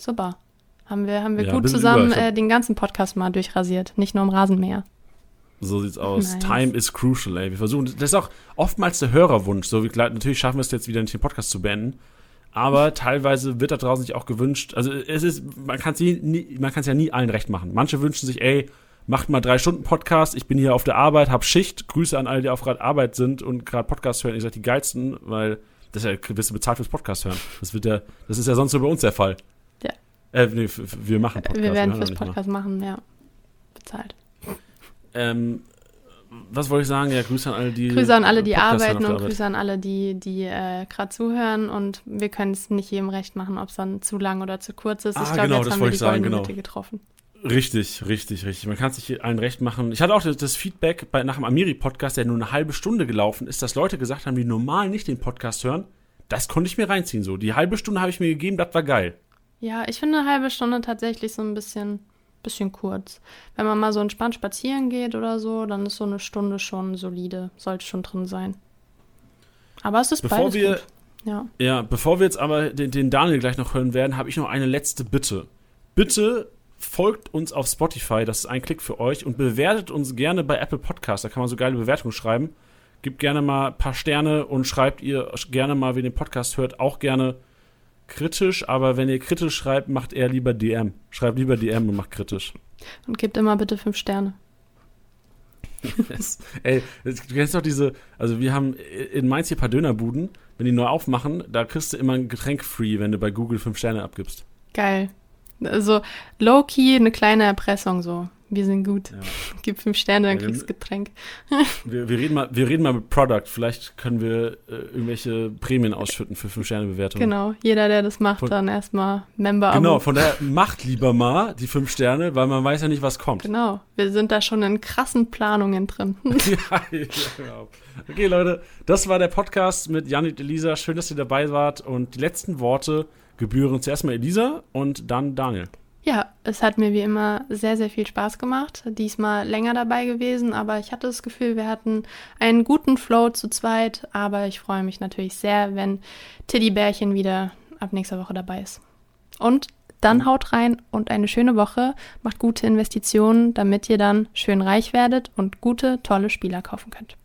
Super. Haben wir, haben wir ja, gut zusammen äh, den ganzen Podcast mal durchrasiert. Nicht nur im Rasenmäher.
So sieht's aus. Nice. Time is crucial, ey. Wir versuchen, das ist auch oftmals der Hörerwunsch. So, wie, natürlich schaffen wir es jetzt wieder nicht, den Podcast zu beenden aber teilweise wird da draußen sich auch gewünscht, also es ist, man kann es nie, man kann es ja nie allen recht machen. Manche wünschen sich, ey, macht mal drei Stunden Podcast, ich bin hier auf der Arbeit, hab Schicht, Grüße an alle, die auf gerade Arbeit sind und gerade Podcast hören, ihr seid die geilsten, weil das ja gewisse bezahlt fürs Podcast hören. Das wird ja, das ist ja sonst nur bei uns der Fall.
Ja.
Äh, nee, wir machen
Podcast. Wir werden wir fürs Podcast machen, ja. Bezahlt.
Ähm, was wollte ich sagen? Ja, Grüße an alle, die.
Grüße an alle, die Podcast arbeiten und Grüße an alle, die, die äh, gerade zuhören. Und wir können es nicht jedem recht machen, ob es dann zu lang oder zu kurz ist.
Ah, ich glaube, genau, jetzt haben wir die sagen,
genau. Mitte getroffen.
Richtig, richtig, richtig. Man kann es nicht allen recht machen. Ich hatte auch das, das Feedback bei, nach dem Amiri-Podcast, der nur eine halbe Stunde gelaufen ist, dass Leute gesagt haben, die normal nicht den Podcast hören. Das konnte ich mir reinziehen. So, die halbe Stunde habe ich mir gegeben, das war geil.
Ja, ich finde eine halbe Stunde tatsächlich so ein bisschen bisschen kurz. Wenn man mal so entspannt spazieren geht oder so, dann ist so eine Stunde schon solide, sollte schon drin sein. Aber es ist
bevor beides wir, gut. Ja. ja, bevor wir jetzt aber den, den Daniel gleich noch hören werden, habe ich noch eine letzte Bitte. Bitte folgt uns auf Spotify, das ist ein Klick für euch und bewertet uns gerne bei Apple Podcasts, da kann man so geile Bewertungen schreiben. Gebt gerne mal ein paar Sterne und schreibt ihr gerne mal, wen den Podcast hört, auch gerne kritisch, aber wenn ihr kritisch schreibt, macht er lieber DM. Schreibt lieber DM und macht kritisch.
Und gebt immer bitte fünf Sterne.
Ey, du kennst doch diese, also wir haben in Mainz hier ein paar Dönerbuden, wenn die neu aufmachen, da kriegst du immer ein Getränk free, wenn du bei Google fünf Sterne abgibst.
Geil. Also low-key eine kleine Erpressung so. Wir sind gut. Ja. Gib fünf Sterne, dann ja, kriegst du Getränk.
Wir, wir, reden mal, wir reden mal mit Product. Vielleicht können wir äh, irgendwelche Prämien ausschütten für fünf Sterne Bewertung.
Genau, jeder, der das macht, von, dann erstmal Member. -Abo.
Genau, von daher macht lieber mal die fünf Sterne, weil man weiß ja nicht, was kommt.
Genau, wir sind da schon in krassen Planungen drin. ja,
genau. Okay, Leute, das war der Podcast mit Janik und Elisa. Schön, dass ihr dabei wart. Und die letzten Worte gebühren zuerst mal Elisa und dann Daniel.
Ja, es hat mir wie immer sehr, sehr viel Spaß gemacht. Diesmal länger dabei gewesen, aber ich hatte das Gefühl, wir hatten einen guten Flow zu zweit. Aber ich freue mich natürlich sehr, wenn Tiddybärchen wieder ab nächster Woche dabei ist. Und dann haut rein und eine schöne Woche. Macht gute Investitionen, damit ihr dann schön reich werdet und gute, tolle Spieler kaufen könnt.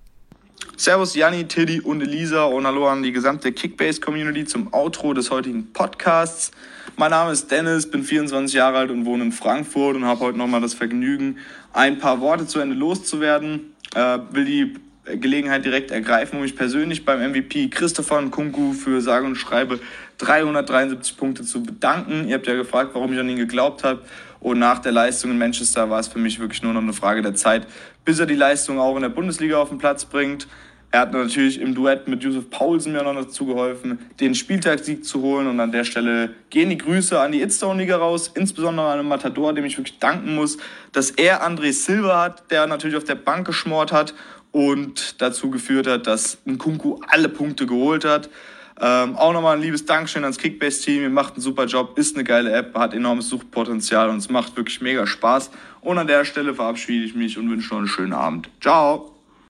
Servus Janni, Tiddy und Elisa und hallo an die gesamte Kickbase-Community zum Outro des heutigen Podcasts. Mein Name ist Dennis, bin 24 Jahre alt und wohne in Frankfurt und habe heute nochmal das Vergnügen, ein paar Worte zu Ende loszuwerden. Äh, will die Gelegenheit direkt ergreifen, um mich persönlich beim MVP Christopher Nkunku für sage und schreibe 373 Punkte zu bedanken. Ihr habt ja gefragt, warum ich an ihn geglaubt habe. Und nach der Leistung in Manchester war es für mich wirklich nur noch eine Frage der Zeit, bis er die Leistung auch in der Bundesliga auf den Platz bringt. Er hat natürlich im Duett mit Josef Paulsen mir noch dazu geholfen, den Spieltagssieg zu holen. Und an der Stelle gehen die Grüße an die Itstone-Liga raus, insbesondere an den Matador, dem ich wirklich danken muss, dass er André Silva hat, der natürlich auf der Bank geschmort hat und dazu geführt hat, dass Nkunku alle Punkte geholt hat. Ähm, auch nochmal ein liebes Dankeschön ans Kickbase-Team. Ihr macht einen super Job, ist eine geile App, hat enormes Suchtpotenzial und es macht wirklich mega Spaß. Und an der Stelle verabschiede ich mich und wünsche noch einen schönen Abend. Ciao!